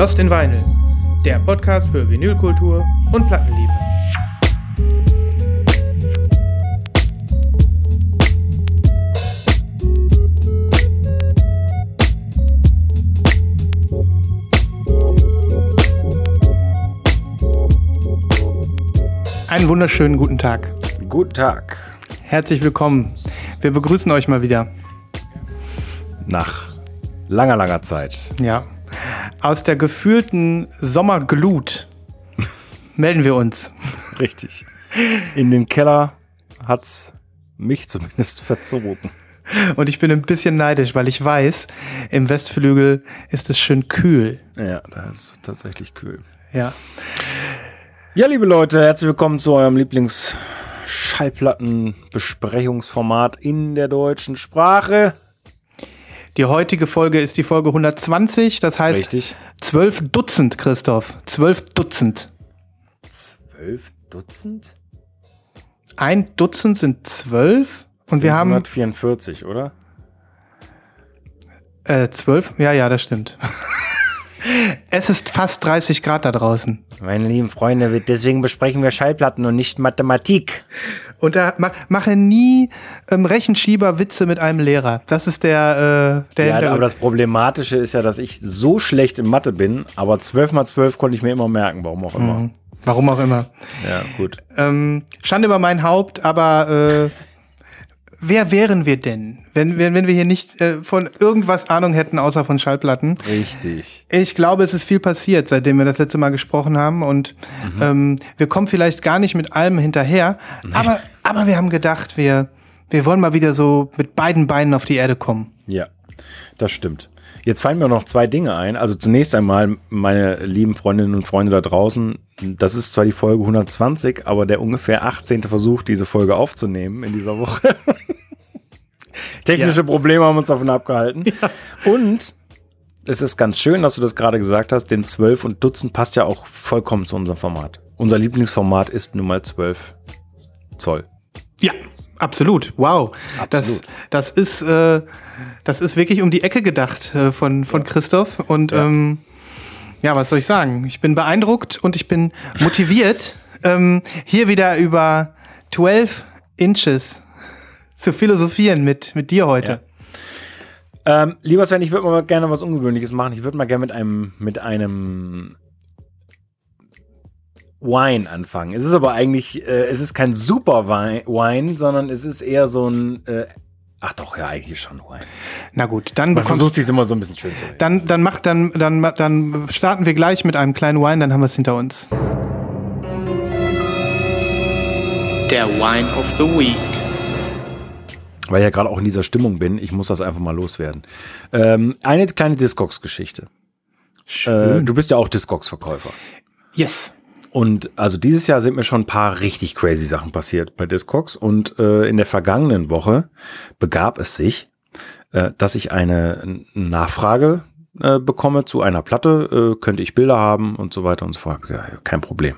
Lost in Vinyl, der Podcast für Vinylkultur und Plattenliebe. Einen wunderschönen guten Tag. Guten Tag. Herzlich willkommen. Wir begrüßen euch mal wieder. Nach langer, langer Zeit. Ja. Aus der gefühlten Sommerglut melden wir uns. Richtig. In den Keller hat's mich zumindest verzogen. Und ich bin ein bisschen neidisch, weil ich weiß, im Westflügel ist es schön kühl. Ja, da ist tatsächlich kühl. Ja. Ja, liebe Leute, herzlich willkommen zu eurem Lieblings-Schallplattenbesprechungsformat in der deutschen Sprache. Die heutige Folge ist die Folge 120, das heißt Richtig. zwölf Dutzend, Christoph. Zwölf Dutzend. Zwölf Dutzend? Ein Dutzend sind zwölf und wir haben 144, oder? äh, zwölf. Ja, ja, das stimmt. Es ist fast 30 Grad da draußen. Meine lieben Freunde, deswegen besprechen wir Schallplatten und nicht Mathematik. Und da ma mache nie ähm, Rechenschieber-Witze mit einem Lehrer. Das ist der, äh, der Ja, aber Hintergrund. das Problematische ist ja, dass ich so schlecht in Mathe bin, aber 12 mal 12 konnte ich mir immer merken, warum auch immer. Warum auch immer. Ja, gut. Ähm, Schande über mein Haupt, aber äh, wer wären wir denn, wenn, wenn, wenn wir hier nicht äh, von irgendwas Ahnung hätten, außer von Schallplatten? Richtig. Ich glaube, es ist viel passiert, seitdem wir das letzte Mal gesprochen haben. Und ähm, wir kommen vielleicht gar nicht mit allem hinterher. Aber, aber wir haben gedacht, wir, wir wollen mal wieder so mit beiden Beinen auf die Erde kommen. Ja, das stimmt. Jetzt fallen mir noch zwei Dinge ein. Also zunächst einmal, meine lieben Freundinnen und Freunde da draußen, das ist zwar die Folge 120, aber der ungefähr 18. Versuch, diese Folge aufzunehmen in dieser Woche. Technische Probleme haben uns davon abgehalten. Und es ist ganz schön, dass du das gerade gesagt hast, denn 12 und Dutzend passt ja auch vollkommen zu unserem Format. Unser Lieblingsformat ist nun mal 12 Zoll. Ja, absolut. Wow. Das, das ist, äh, das ist wirklich um die Ecke gedacht äh, von, von Christoph. Und ja. Ähm, ja, was soll ich sagen? Ich bin beeindruckt und ich bin motiviert, ähm, hier wieder über 12 Inches zu philosophieren mit, mit dir heute. Ja. Ähm, lieber Sven, ich würde mal gerne was Ungewöhnliches machen. Ich würde mal gerne mit einem, mit einem Wine anfangen. Es ist aber eigentlich, äh, es ist kein super Wein, Wine, sondern es ist eher so ein, äh, ach doch, ja, eigentlich schon Wine. Na gut, dann Man bekommst sich immer so ein bisschen schön zu reden. dann, dann mach, dann, dann, dann starten wir gleich mit einem kleinen Wine, dann haben wir es hinter uns. Der Wine of the Week. Weil ich ja gerade auch in dieser Stimmung bin, ich muss das einfach mal loswerden. Ähm, eine kleine Discogs-Geschichte. Äh, du bist ja auch Discogs-Verkäufer. Yes. Und also dieses Jahr sind mir schon ein paar richtig crazy Sachen passiert bei Discogs. Und äh, in der vergangenen Woche begab es sich, äh, dass ich eine Nachfrage äh, bekomme zu einer Platte. Äh, könnte ich Bilder haben und so weiter und so fort. Ja, kein Problem.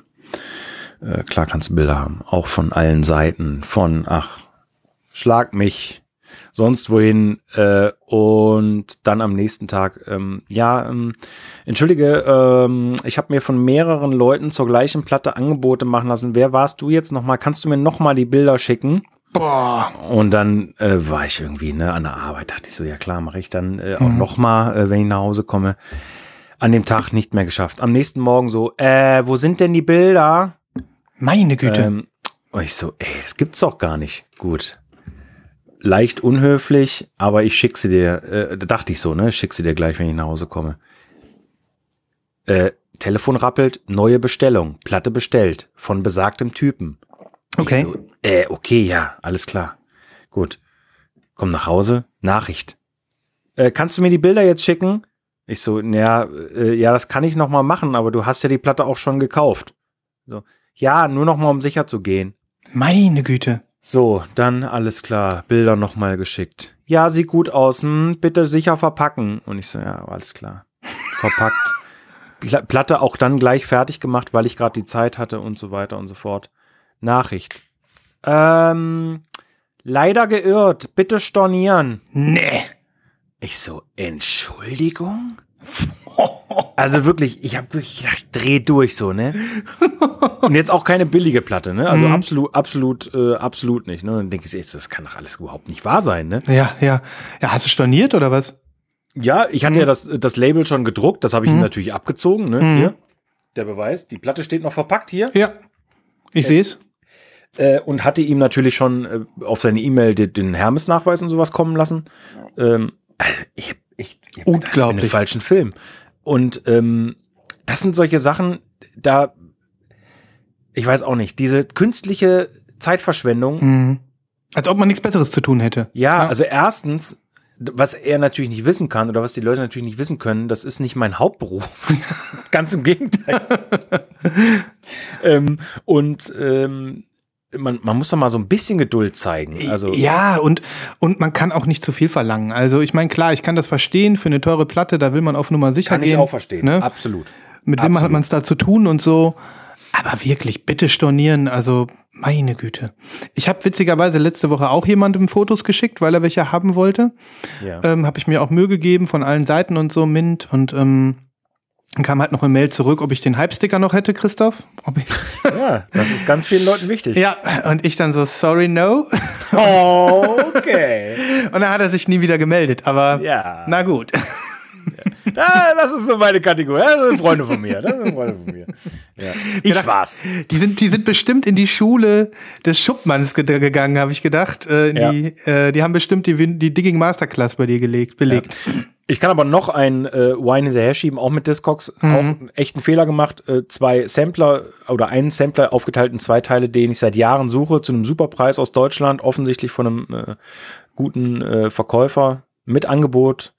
Äh, klar kannst du Bilder haben. Auch von allen Seiten. Von, ach, schlag mich, sonst wohin. Äh, und dann am nächsten Tag, ähm, ja, ähm, entschuldige, ähm, ich habe mir von mehreren Leuten zur gleichen Platte Angebote machen lassen. Wer warst du jetzt nochmal? Kannst du mir nochmal die Bilder schicken? Boah. Und dann äh, war ich irgendwie ne, an der Arbeit, dachte ich so, ja klar, mache ich dann äh, auch noch mal, äh, wenn ich nach Hause komme. An dem Tag nicht mehr geschafft. Am nächsten Morgen so, äh, wo sind denn die Bilder? Meine Güte. Ähm, und ich so, ey, das gibt's doch gar nicht. Gut. Leicht unhöflich, aber ich schick sie dir, äh, da dachte ich so, ne, ich schick sie dir gleich, wenn ich nach Hause komme. Äh, Telefon rappelt, neue Bestellung, Platte bestellt, von besagtem Typen. Okay. So, äh, okay, ja, alles klar. Gut. Komm nach Hause, Nachricht. Äh, kannst du mir die Bilder jetzt schicken? Ich so, ja, äh, ja, das kann ich noch mal machen, aber du hast ja die Platte auch schon gekauft. So, ja, nur noch mal um sicher zu gehen. Meine Güte. So, dann alles klar, Bilder noch mal geschickt. Ja, sieht gut aus, hm, bitte sicher verpacken. Und ich so, ja, alles klar. Verpackt. Pla- Platte auch dann gleich fertig gemacht, weil ich gerade die Zeit hatte und so weiter und so fort. Nachricht. Ähm, leider geirrt, bitte stornieren. Nee. Ich so, Entschuldigung? Also wirklich, ich habe wirklich gedacht, dreh durch so, ne? Und jetzt auch keine billige Platte, ne? Also absolut, absolut, äh, absolut nicht. Ne? Und dann denke ich, das kann doch alles überhaupt nicht wahr sein, ne? Ja, ja. Ja, hast du storniert oder was? Ja, ich hatte ja das, das Label schon gedruckt, das habe ich ihm natürlich abgezogen, ne? Hier, der Beweis. Die Platte steht noch verpackt hier. Ja. Ich sehe es. Äh, und hatte ihm natürlich schon äh, auf seine E-Mail den, den Hermes-Nachweis und sowas kommen lassen. Ähm, also ich, ich, ich Unglaublich. im falschen Film. Und ähm, das sind solche Sachen, da, ich weiß auch nicht, diese künstliche Zeitverschwendung, Mhm. Als ob man nichts Besseres zu tun hätte. ja, also erstens, was er natürlich nicht wissen kann oder was die Leute natürlich nicht wissen können, das ist nicht mein Hauptberuf. Ganz im Gegenteil. ähm, und ähm, man, man muss doch mal so ein bisschen Geduld zeigen. Also, ja, und, und man kann auch nicht zu viel verlangen. Also ich meine, klar, ich kann das verstehen, für eine teure Platte, da will man auf Nummer sicher kann gehen. ich auch verstehen. Ne? Absolut. Mit wem hat Absolut. man es da zu tun und so. Aber wirklich, bitte stornieren, also meine Güte. Ich habe witzigerweise letzte Woche auch jemandem Fotos geschickt, weil er welche haben wollte. Ja. Ähm, habe ich mir auch Mühe gegeben von allen Seiten und so, Mint. Und ähm, dann kam halt noch eine Mail zurück, ob ich den Hype-Sticker noch hätte, Christoph. Ob ich ja, das ist ganz vielen Leuten wichtig. ja, und ich dann so, sorry, no. Okay. Und dann hat er sich nie wieder gemeldet. Aber Ja. na gut. Ah, das ist so meine Kategorie. Das sind Freunde von mir. Das sind Freunde von mir. Ja. Ich gedacht, war's. Die sind, die sind bestimmt in die Schule des Schuppmanns ge gegangen, habe ich gedacht. Äh, Ja. die, äh, die haben bestimmt die, die Digging Masterclass bei dir gelegt, belegt. Ich kann aber noch ein äh, Wine hinterher schieben, auch mit Discogs. Auch einen echten Fehler gemacht. Äh, zwei Sampler oder einen Sampler aufgeteilt in zwei Teile, den ich seit Jahren suche, zu einem Superpreis aus Deutschland, offensichtlich von einem äh, guten äh, Verkäufer mit Angebot.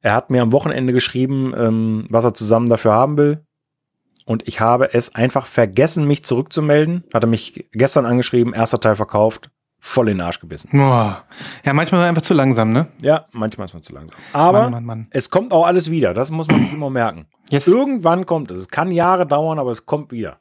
Er hat mir am Wochenende geschrieben, ähm, was er zusammen dafür haben will. Und ich habe es einfach vergessen, mich zurückzumelden. Hat er mich gestern angeschrieben, erster Teil verkauft, voll in den Arsch gebissen. Boah. Ja, manchmal ist man einfach zu langsam, ne? Ja, manchmal ist man zu langsam. Aber Mann, Mann, Mann. es kommt auch alles wieder. Das muss man sich immer merken. Yes. Irgendwann kommt es. Es kann Jahre dauern, aber es kommt wieder.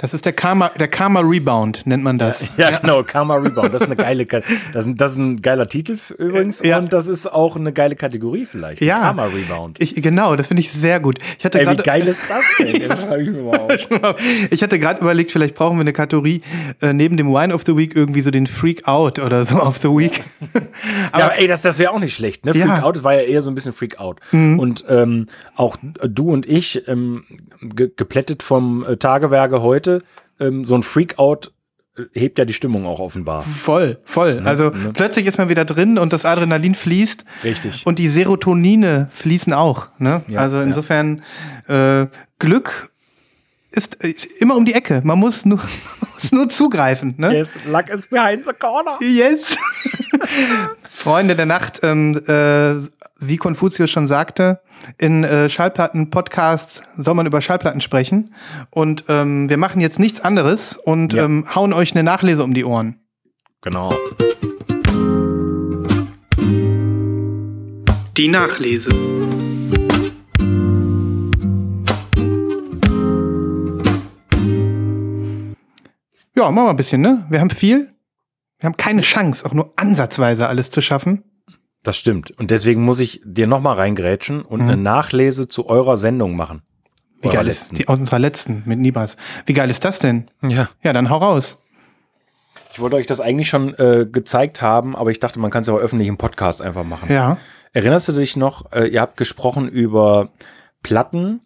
Das ist der Karma, der Karma Rebound, nennt man das. Ja, genau. Karma Rebound. Das ist eine geile, das ist, das ist ein geiler Titel übrigens. Ja. Und das ist auch eine geile Kategorie vielleicht. Ja. Karma Rebound. Ich, genau, das finde ich sehr gut. Ich hatte Ey, wie gerade geil ist das denn? Das schreibe ich mir mal auf. ich hatte gerade überlegt, vielleicht brauchen wir eine Kategorie äh, neben dem Wine of the Week irgendwie so den Freak Out oder so of the Week. Ja, aber ey, das, das wäre auch nicht schlecht. Ne? Ja. Mhm. Freak Out, das war ja eher so ein bisschen Freak Out. Und ähm, auch du und ich, ähm, ge geplättet vom äh, Tagewerke heute, ähm, so ein Freak Out äh, hebt ja die Stimmung auch offenbar. Voll, voll. Also plötzlich ist man wieder drin und das Adrenalin fließt. Richtig. Und die Serotonine fließen auch. Ne? Ja, also ja. insofern äh, Glück ist äh, immer um die Ecke. Man muss nur, muss nur zugreifen. Ne? Yes, luck is behind the corner. Yes. Freunde der Nacht, ähm, äh, wie Konfuzius schon sagte, in äh, Schallplatten-Podcasts soll man über Schallplatten sprechen. Und ähm, wir machen jetzt nichts anderes und Ja. ähm, hauen euch eine Nachlese um die Ohren. Genau. Die Nachlese. Ja, machen wir ein bisschen, ne? Wir haben viel. Wir haben keine Chance, auch nur ansatzweise alles zu schaffen. Das stimmt. Und deswegen muss ich dir nochmal reingrätschen und eine Nachlese zu eurer Sendung machen. Wie geil ist die aus unserer letzten mit Nibas? Wie geil ist das denn? Ja. Ja, dann hau raus. Ich wollte euch das eigentlich schon äh, gezeigt haben, aber ich dachte, man kann es ja auch öffentlich im Podcast einfach machen. Ja. Erinnerst du dich noch, äh, ihr habt gesprochen über Platten,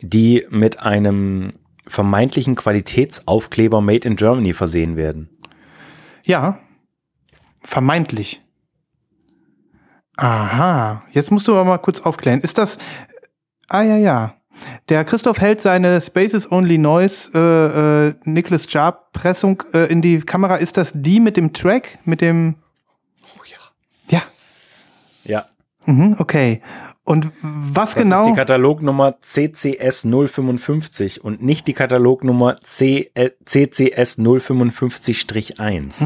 die mit einem vermeintlichen Qualitätsaufkleber Made in Germany versehen werden. Ja. Vermeintlich. Aha. Jetzt musst du aber mal kurz aufklären. Ist das. Ah, ja, ja. Der Christoph hält seine Spaces Only Noise äh, äh, Nicholas Jarp Pressung äh, in die Kamera. Ist das die mit dem Track? Mit dem. Oh ja. Ja. Ja. Mhm, okay. Und was Das genau? ist die Katalognummer CCS 055 und nicht die Katalognummer C äh, CCS 055-1.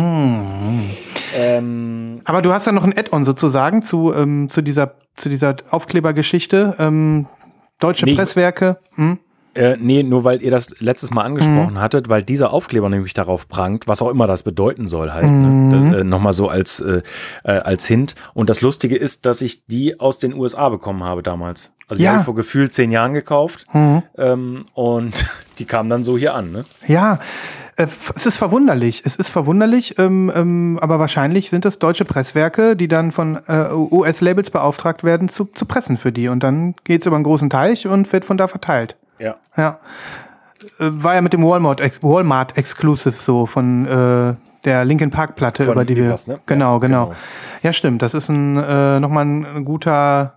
Ähm, Aber du hast ja noch ein Add-on sozusagen zu, ähm, zu dieser, zu dieser Aufklebergeschichte. Ähm, deutsche Nee, Presswerke. Hm? Äh, nee, nur weil ihr das letztes Mal angesprochen hattet, weil dieser Aufkleber nämlich darauf prangt, was auch immer das bedeuten soll halt. Ne? Äh, Nochmal so als, äh, äh, als Hint. Und das Lustige ist, dass ich die aus den USA bekommen habe damals. Also die Ja. habe ich vor gefühlt zehn Jahren gekauft. Ähm, und die kamen dann so hier an. Ne? Ja, äh, es ist verwunderlich. Es ist verwunderlich, ähm, ähm, aber wahrscheinlich sind es deutsche Presswerke, die dann von äh, US-Labels beauftragt werden, zu, zu pressen für die. Und dann geht's über einen großen Teich und wird von da verteilt. Ja. Ja. Äh, War ja mit dem Walmart, Walmart Exclusive so von äh, der Linkin Park Platte, Von über die wir. ne? Genau, Ja, genau, genau. Ja, stimmt. Das ist ein äh, nochmal ein guter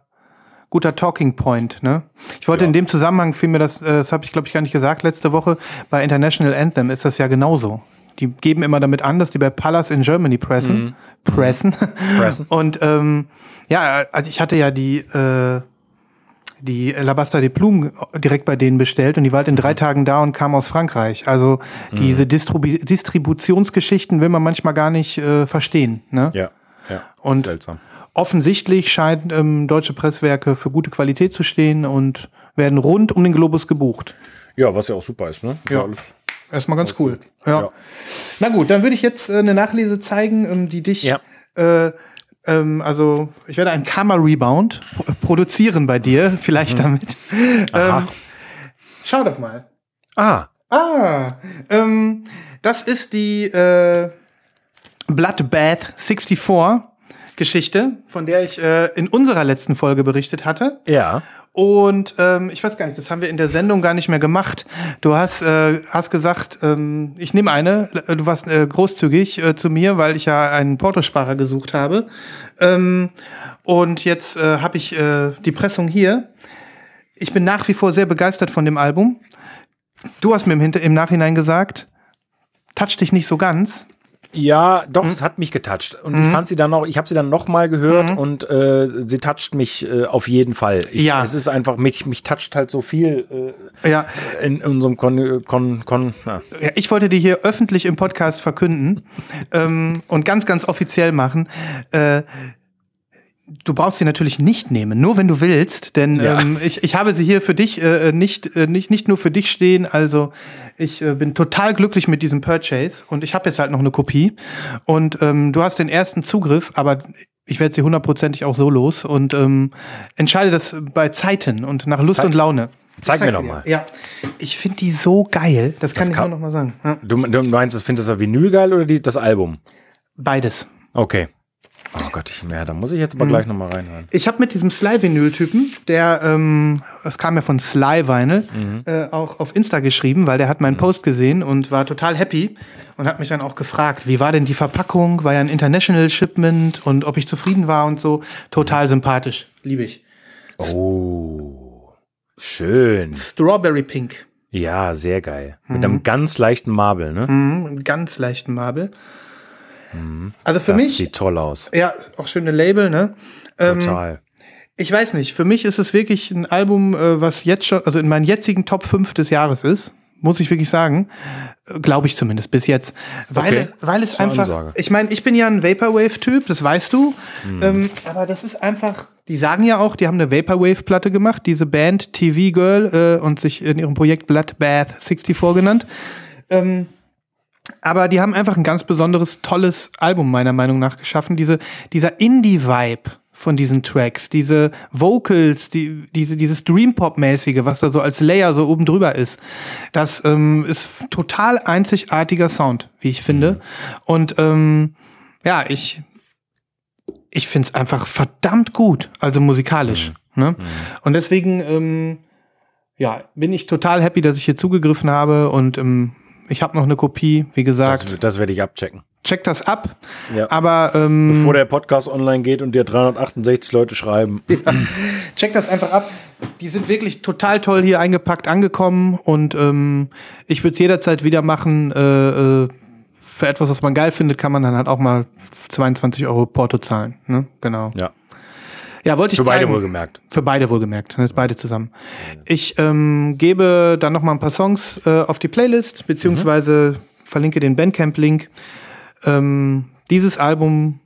guter Talking Point. Ne? Ich wollte Ja. in dem Zusammenhang fiel mir das, äh, das habe ich glaube ich gar nicht gesagt letzte Woche. Bei International Anthem ist das ja genauso. Die geben immer damit an, dass die bei Palace in Germany pressen, pressen. Pressen. Und ähm, ja, also ich hatte ja die äh, die Labaster de Plume direkt bei denen bestellt und die war halt in drei Tagen da und kam aus Frankreich. Also diese Distribu Distributionsgeschichten will man manchmal gar nicht äh, verstehen. Ne? Ja. Ja. Und- seltsam. Offensichtlich scheinen ähm, deutsche Presswerke für gute Qualität zu stehen und werden rund um den Globus gebucht. Ja, was ja auch super ist, ne? Ist Ja. alles- Erstmal ganz cool. Ja. Ja. Na gut, dann würde ich jetzt äh, eine Nachlese zeigen, ähm, die dich, Ja. äh, ähm, also ich werde einen Karma-Rebound pro produzieren bei dir, vielleicht damit. Aha. Ähm, schau doch mal. Ah, Ah, ähm, das ist die äh, Bloodbath 64 Geschichte, von der ich äh, in unserer letzten Folge berichtet hatte. ja. Und ähm, ich weiß gar nicht, das haben wir in der Sendung gar nicht mehr gemacht. Du hast, äh, hast gesagt, ähm, ich nehme eine. Äh, Du warst äh, großzügig äh, zu mir, weil ich ja einen Portosparer gesucht habe. Ähm, und jetzt äh, habe ich äh, die Pressung hier. Ich bin nach wie vor sehr begeistert von dem Album. Du hast mir im, Hinter im Nachhinein gesagt, touch dich nicht so ganz. Ja, Mhm. doch, es hat mich getoucht. Und ich fand sie dann noch, ich habe sie dann noch mal gehört und äh, sie toucht mich äh, auf jeden Fall. Ich, Ja. Es ist einfach, mich, mich toucht halt so viel Ja, äh, in unserem Kon, Kon, Kon na. Ja, ich wollte die hier öffentlich im Podcast verkünden ähm, und ganz, ganz offiziell machen. Äh, du brauchst sie natürlich nicht nehmen, nur wenn du willst, denn Ja. ähm, ich, ich habe sie hier für dich äh, nicht, äh, nicht, nicht nur für dich stehen. Also ich äh, bin total glücklich mit diesem Purchase und ich habe jetzt halt noch eine Kopie und ähm, du hast den ersten Zugriff, aber ich werde sie hundertprozentig auch so los und ähm, entscheide das bei Zeiten und nach Lust Zeig- und Laune. zeig Ich mir doch mal. Ja, ich finde die so geil. Das kann Das ich kann- nur noch mal sagen. Ja. Du, du meinst, findest du das Vinyl geil oder die, das Album? Beides. Okay. Oh Gott, ich, ja, da muss ich Mhm. jetzt aber gleich noch mal reinhören. Ich habe mit diesem Sly-Vinyl-Typen, der, ähm, das kam ja von Sly Vinyl, Mhm. äh, auch auf Insta geschrieben, weil der hat meinen Post gesehen und war total happy und hat mich dann auch gefragt, wie war denn die Verpackung, war ja ein International Shipment und ob ich zufrieden war und so. Total sympathisch, liebe ich. Oh, schön. Strawberry Pink, Ja, sehr geil. Mit einem ganz leichten Marble, ne? mhm, ganz leichten Marble. Also für das mich, sieht toll aus. ja, auch schöne Label, ne? Ähm, Total. Ich weiß nicht, für mich ist es wirklich ein Album, äh, was jetzt schon, also in meinen jetzigen Top 5 des Jahres ist, muss ich wirklich sagen. Glaube ich zumindest bis jetzt. Weil Okay. es, weil es einfach, Ansage. ich meine, ich bin ja ein Vaporwave-Typ, das weißt du. Hm. Ähm, aber das ist einfach, die sagen ja auch, die haben eine Vaporwave-Platte gemacht, diese Band TV Girl äh, und sich in ihrem Projekt Bloodbath 64 genannt. Ähm, aber die haben einfach ein ganz besonderes, tolles Album meiner Meinung nach geschaffen. Diese, dieser Indie-Vibe von diesen Tracks, diese Vocals, die, diese, dieses Dream-Pop-mäßige, was da so als Layer so oben drüber ist, das ähm, ist total einzigartiger Sound, wie ich finde. Und ähm, ja, ich, ich finde es einfach verdammt gut, also musikalisch. Ne? Und deswegen, ähm, ja, bin ich total happy, dass ich hier zugegriffen habe und ähm, ich habe noch eine Kopie, wie gesagt. Das, das werde ich abchecken. check das ab. Ja. Aber ähm, Bevor der Podcast online geht und dir 368 Leute schreiben. check das einfach ab. Die sind wirklich total toll hier eingepackt angekommen und ähm, ich würde es jederzeit wieder machen. Äh, äh, für etwas, was man geil findet, kann man dann halt auch mal 22 Euro Porto zahlen. Ne? Genau. Ja. Ja, wollte ich Für beide wohlgemerkt. Für beide wohlgemerkt, ne, beide zusammen. Ich ähm, gebe dann noch mal ein paar Songs äh, auf die Playlist, beziehungsweise verlinke den Bandcamp-Link. Ähm, dieses Album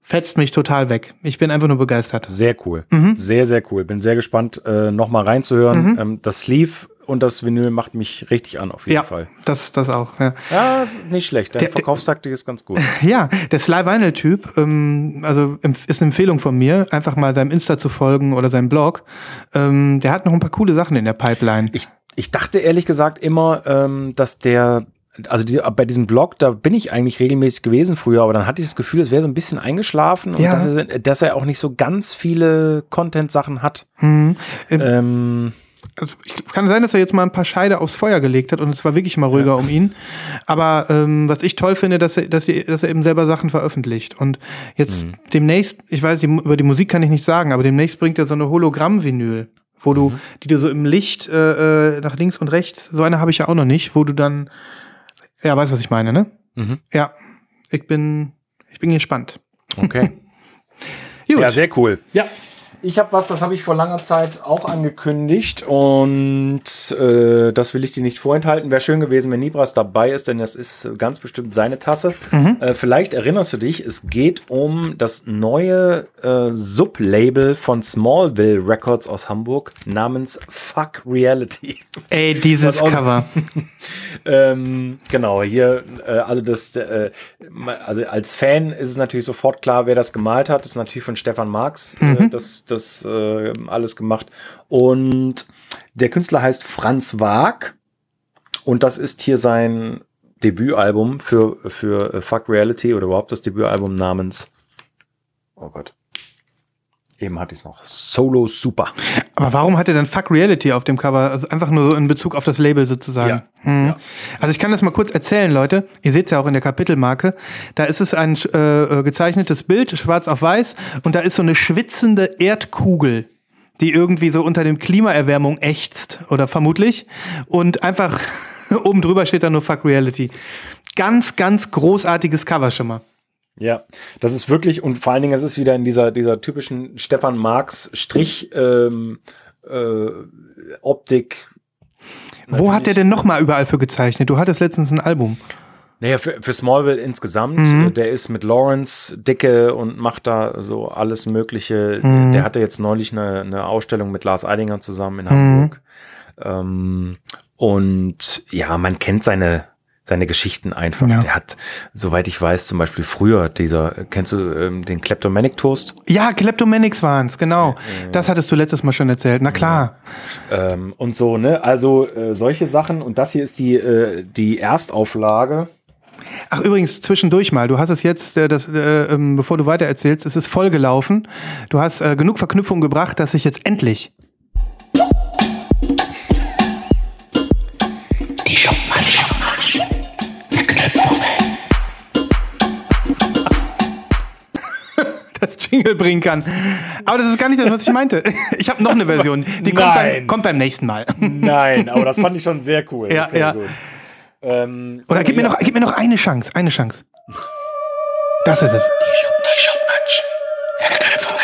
fetzt mich total weg. Ich bin einfach nur begeistert. Sehr cool. Mhm. Sehr, sehr cool. Bin sehr gespannt, äh, nochmal reinzuhören. Ähm, das Sleeve und das Vinyl macht mich richtig an, auf jeden ja, Fall. das, das auch. Ja, Ja, nicht schlecht. Deine Der- Verkaufstaktik ist ganz gut. ja der Sly Vinyl-Typ, ähm, also ist eine Empfehlung von mir, einfach mal seinem Insta zu folgen oder seinem Blog. Ähm, der hat noch ein paar coole Sachen in der Pipeline. Ich, ich dachte ehrlich gesagt immer, ähm, dass der, also die, bei diesem Blog, da bin ich eigentlich regelmäßig gewesen früher, aber dann hatte ich das Gefühl, es wäre so ein bisschen eingeschlafen und Ja. dass, er, dass er auch nicht so ganz viele Content-Sachen hat. Mhm. Ähm, also ich, kann sein, dass er jetzt mal ein paar Scheide aufs Feuer gelegt hat und es war wirklich mal ruhiger um ihn. Aber ähm, was ich toll finde, dass er, dass, er, dass er eben selber Sachen veröffentlicht. Und jetzt demnächst, ich weiß, die, über die Musik kann ich nicht sagen, aber demnächst bringt er so eine Hologramm-Vinyl, wo du, die du so im Licht äh, äh, nach links und rechts, so eine habe ich ja auch noch nicht, wo du dann, ja, weißt was ich meine, ne? Mhm. Ja, ich bin, ich bin gespannt. okay. Gut. Ja, sehr cool. ja. Ich habe was, das habe ich vor langer Zeit auch angekündigt und äh, das will ich dir nicht vorenthalten. Wäre schön gewesen, wenn Nibras dabei ist, denn das ist ganz bestimmt seine Tasse. Äh, vielleicht erinnerst du dich, es geht um das neue äh, Sublabel von Smallville Records aus Hamburg namens Fuck Reality. Ey, dieses auch- Cover. Ähm, genau, hier, äh, also das, äh, also als Fan ist es natürlich sofort klar, wer das gemalt hat. Das ist natürlich von Stefan Marx, äh, das, das äh, alles gemacht. Und der Künstler heißt Franz Waag. Und das ist hier sein Debütalbum für, für äh, Fuck Reality oder überhaupt das Debütalbum namens, oh Gott, eben hatte ich es noch, Solo Super. Aber warum hat er dann Fuck Reality auf dem Cover? Also einfach nur so in Bezug auf das Label sozusagen. Ja. Hm. Ja. Also ich kann das mal kurz erzählen, Leute. Ihr seht es ja auch in der Kapitelmarke. Da ist es ein äh, äh, gezeichnetes Bild, schwarz auf weiß, und da ist so eine schwitzende Erdkugel, die irgendwie so unter dem Klimaerwärmung ächzt, oder vermutlich. Und einfach oben drüber steht da nur Fuck Reality. Ganz, ganz großartiges Cover schon mal. Ja, das ist wirklich, und vor allen Dingen, es ist wieder in dieser, dieser typischen Stefan Marx Strich ähm, äh, Optik. Wo hat der denn noch mal überall für gezeichnet? Du hattest letztens ein Album. Naja, für, für Smallville insgesamt, Mhm. äh, der ist mit Lawrence dicke und macht da so alles Mögliche. Mhm. Der hatte jetzt neulich eine, eine Ausstellung mit Lars Eidinger zusammen in Mhm. Hamburg. Ähm, und ja, man kennt seine, seine Geschichten einfach. Ja. Der hat, soweit ich weiß, zum Beispiel früher dieser, kennst du ähm, den Kleptomanic Toast? Ja, Kleptomanics waren's, genau. Das hattest du letztes Mal schon erzählt. Na klar. Ähm, und so, ne? Also äh, solche Sachen. Und das hier ist die, äh, die Erstauflage. Ach, übrigens, zwischendurch mal. Du hast es jetzt, äh, das, äh, ähm, bevor du weiter erzählst, es ist voll gelaufen. Du hast äh, genug Verknüpfungen gebracht, dass ich jetzt endlich. Das Jingle bringen kann. Aber das ist gar nicht das, was ich meinte. Ich habe noch eine Version. Die kommt beim, Nein. kommt beim nächsten Mal. Nein, aber das fand ich schon sehr cool. Ja, ja. gut. Ähm, Oder gib mir, ja. noch, gib mir noch eine Chance. Eine Chance. Das ist es. Die Schuppmann, Verknüpfungen.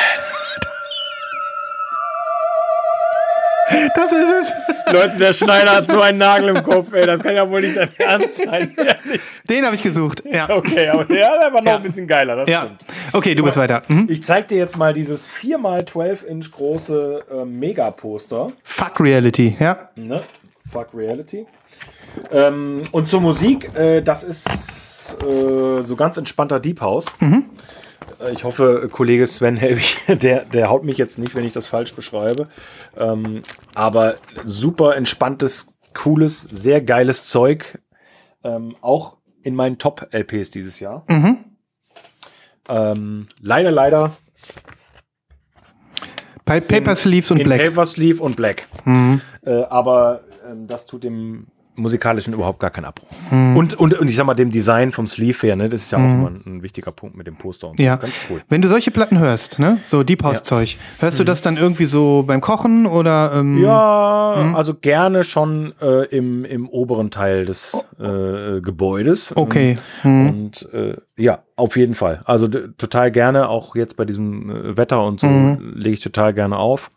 Das ist es. Leute, der Schneider hat so einen Nagel im Kopf, ey. Das kann ja wohl nicht dein Ernst sein. ehrlich. Den habe ich gesucht. Ja. Okay, aber der, war noch Ja. ein bisschen geiler, das Ja. stimmt. Okay, du bist weiter. Mhm. Ich zeig dir jetzt mal dieses 4x12 Inch große äh, Mega-Poster. Fuck Reality. Ja. Ne? Fuck Reality. Ähm, und zur Musik, äh, das ist äh, so ganz entspannter Deep House. Äh, Ich hoffe, Kollege Sven Helwig, der, der haut mich jetzt nicht, wenn ich das falsch beschreibe. Ähm, aber super entspanntes, cooles, sehr geiles Zeug. Ähm, auch in meinen Top-LPs dieses Jahr. Ähm, leider, leider Pa Paper Sleeves und Black. Paper Sleeve und Black. Äh, aber ähm, das tut dem musikalischen überhaupt gar keinen Abbruch. Und, und, und ich sag mal, dem Design vom Sleeve her, ne, das ist ja auch immer ein, ein wichtiger Punkt mit dem Poster und so. Ja. Ganz cool. Wenn du solche Platten hörst, ne, so Deep House Zeug, hörst du das dann irgendwie so beim Kochen oder ähm, Ja, also gerne schon äh, im, im oberen Teil des äh, Gebäudes. Okay. Und äh, ja, auf jeden Fall. Also total gerne, auch jetzt bei diesem äh, Wetter und so, lege ich total gerne auf.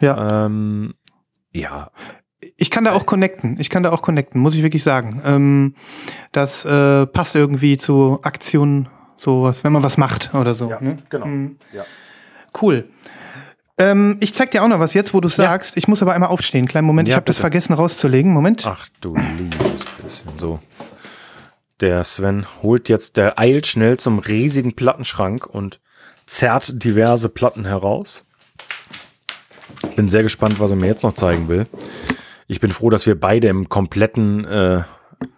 ja. Ähm, ja, Ich kann da auch connecten. Ich kann da auch connecten, muss ich wirklich sagen. Ähm, das äh, passt irgendwie zu Aktionen, sowas, wenn man was macht oder so. ja Ne? genau. Ja. Cool. Ähm, ich zeig dir auch noch was jetzt, wo du sagst. Ich muss aber einmal aufstehen. Kleinen Moment, ich Ja, habe das vergessen rauszulegen. Moment. Ach du liebes bisschen. So. Der Sven holt jetzt, der eilt schnell zum riesigen Plattenschrank und zerrt diverse Platten heraus. Bin sehr gespannt, was er mir jetzt noch zeigen will. Ich bin froh, dass wir beide im kompletten, äh,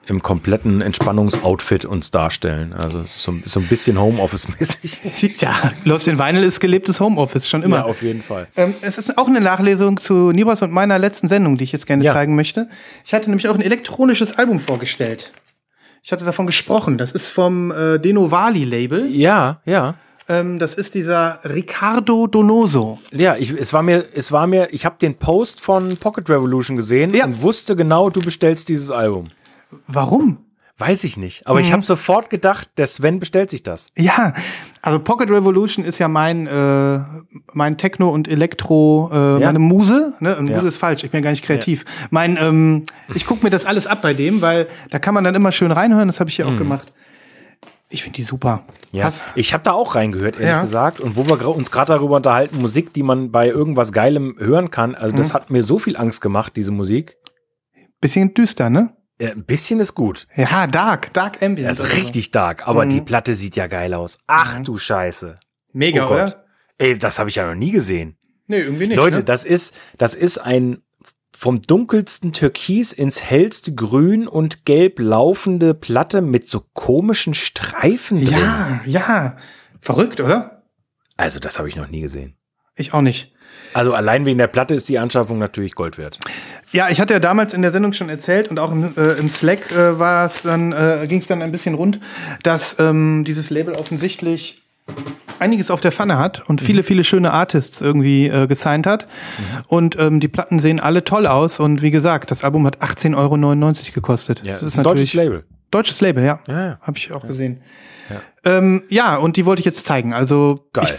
im kompletten Entspannungsoutfit uns darstellen. Also so, so ein bisschen Homeoffice-mäßig. Ja, Lost in Vinyl ist gelebtes Homeoffice, schon immer. Ja, auf jeden Fall. Ähm, es ist auch eine Nachlesung zu Nibas und meiner letzten Sendung, die ich jetzt gerne Ja. zeigen möchte. Ich hatte nämlich auch ein elektronisches Album vorgestellt. Ich hatte davon gesprochen. Das ist vom äh, Denovali Label. Ja, ja. Ähm, das ist dieser Riccardo Donoso. Ja, ich, es war mir, es war mir, ich habe den Post von Pocket Revolution gesehen Ja. und wusste genau, du bestellst dieses Album. Warum? Weiß ich nicht. Aber ich habe sofort gedacht, der Sven bestellt sich das. Ja, also Pocket Revolution ist ja mein, äh, mein Techno und Elektro, äh, Ja. meine Muse. Ne? Und Ja. Muse ist falsch, ich bin gar nicht kreativ. Mein, ähm, ich gucke mir das alles ab bei dem, weil da kann man dann immer schön reinhören, das habe ich hier auch gemacht. Ich finde die super. Ja, Hast, ich habe da auch reingehört, ehrlich Ja. gesagt. Und wo wir uns gerade darüber unterhalten, Musik, die man bei irgendwas Geilem hören kann. Also das hat mir so viel Angst gemacht, diese Musik. bisschen düster, ne? Äh, ein bisschen ist gut. Ja, Dark, Dark Ambient. Das ist richtig dark. Aber die Platte sieht ja geil aus. Ach du Scheiße. Mega, Oh oder? Ey, das habe ich ja noch nie gesehen. Nee, irgendwie nicht. Leute, ne? das ist, das ist ein vom dunkelsten Türkis ins hellste Grün und Gelb laufende Platte mit so komischen Streifen drin. Ja, ja. Verrückt, oder? Also, das habe ich noch nie gesehen. Ich auch nicht. Also, allein wegen der Platte ist die Anschaffung natürlich Gold wert. Ja, ich hatte ja damals in der Sendung schon erzählt und auch im, äh, im Slack äh, war es dann, äh, ging es dann ein bisschen rund, dass ähm, dieses Label offensichtlich einiges auf der Pfanne hat und viele, viele schöne Artists irgendwie äh, gesigned hat. Und ähm, die Platten sehen alle toll aus. Und wie gesagt, das Album hat 18,99 Euro gekostet. Ja, das ist ein deutsches Label. Deutsches Label, ja. Ja, ja. Habe ich auch gesehen. Ja. Ähm, ja, und die wollte ich jetzt zeigen. Also Geil.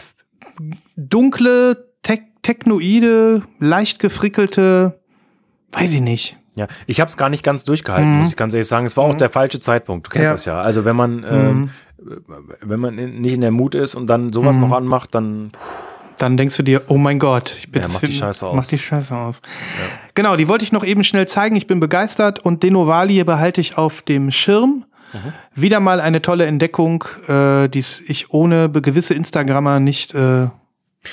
Ich, dunkle, te technoide, leicht gefrickelte, weiß ich nicht. Ja, ich habe es gar nicht ganz durchgehalten, muss ich ganz ehrlich sagen. Es war auch der falsche Zeitpunkt. Du kennst Mhm. Ja. das ja. Also wenn man, ähm, wenn man in, nicht in der Mut ist und dann sowas Mhm. noch anmacht, dann Dann denkst du dir, oh mein Gott, ich bin Ja, mach die Scheiße aus. Mach die Scheiße aus. Genau, die wollte ich noch eben schnell zeigen. Ich bin begeistert und Denovali behalte ich auf dem Schirm. Mhm. Wieder mal eine tolle Entdeckung, äh, die ich ohne gewisse Instagrammer nicht äh,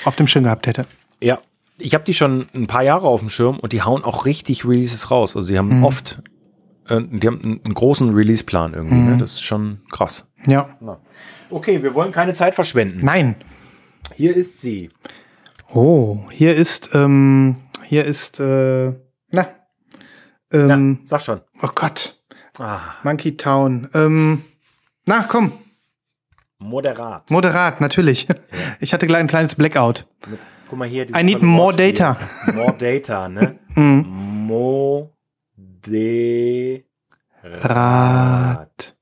auf dem Schirm gehabt hätte. Ja, ich habe die schon ein paar Jahre auf dem Schirm und die hauen auch richtig Releases raus. Also sie haben oft, äh, die haben einen, einen großen Release-Plan irgendwie. Ne? Das ist schon krass. Ja. Okay, wir wollen keine Zeit verschwenden. Nein. Hier ist sie. Oh, hier ist, ähm, hier ist, äh, na, ähm, Sag schon. oh Gott, Ah, Monkey Town. Ähm, na, komm, moderat. moderat, natürlich. Ich hatte gleich ein kleines Blackout. Guck mal hier. I need more data. More data, ne? Mhm. Mo de Rat.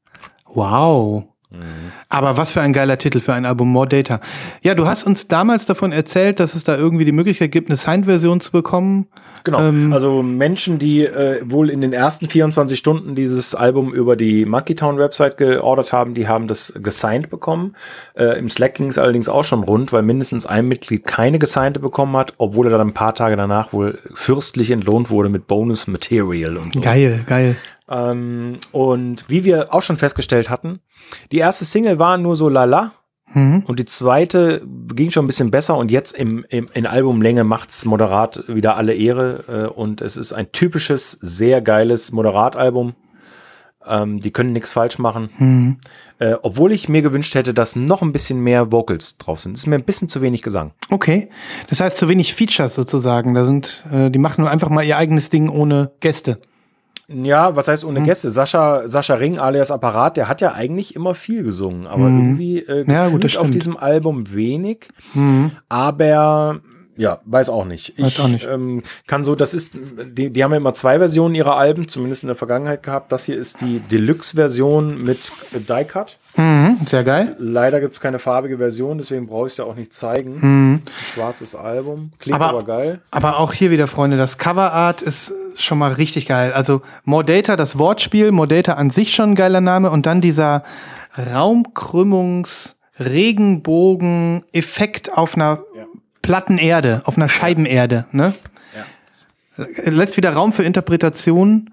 Aber was für ein geiler Titel für ein Album More Data. Ja, du hast uns damals davon erzählt, dass es da irgendwie die Möglichkeit gibt, eine Signed-Version zu bekommen. Genau. Ähm, also Menschen, die äh, wohl in den ersten 24 Stunden dieses Album über die Monkey Town Website geordert haben, die haben das gesigned bekommen. Äh, Im Slack ging es allerdings auch schon rund, weil mindestens ein Mitglied keine gesignte bekommen hat, obwohl er dann ein paar Tage danach wohl fürstlich entlohnt wurde mit Bonus Material und so. Geil, geil. Ähm, und wie wir auch schon festgestellt hatten, die erste Single war nur so lala. Mhm. Und die zweite ging schon ein bisschen besser und jetzt im, im, in Albumlänge macht's moderat wieder alle Ehre. Äh, und es ist ein typisches, sehr geiles Moderatalbum. Ähm, die können nichts falsch machen. Mhm. Äh, obwohl ich mir gewünscht hätte, dass noch ein bisschen mehr Vocals drauf sind. Das ist mir ein bisschen zu wenig Gesang. Okay. Das heißt, zu wenig Features sozusagen. Da sind, äh, die machen nur einfach mal ihr eigenes Ding ohne Gäste. Ja, was heißt Hm. ohne Gäste? Sascha, Sascha Ring alias Apparat, der hat ja eigentlich immer viel gesungen, aber irgendwie äh. Ja, gut, auf diesem Album wenig. Aber ja, weiß auch nicht. Weiß ich auch nicht. Ähm, kann so, das ist, die, die haben ja immer zwei Versionen ihrer Alben, zumindest in der Vergangenheit gehabt. Das hier ist die Deluxe-Version mit äh, Die-Cut. Mhm. Sehr geil. Leider gibt es keine farbige Version, deswegen brauche ich es ja auch nicht zeigen. Schwarzes Album. Klingt Mhm. Aber- aber, geil. Aber auch hier wieder, Freunde, das Coverart ist schon mal richtig geil. Also More Data, das Wortspiel, More Data an sich schon ein geiler Name und dann dieser Raumkrümmungs Regenbogen-Effekt auf einer Plattenerde, auf einer Scheibenerde. Ne? Lässt wieder Raum für Interpretation.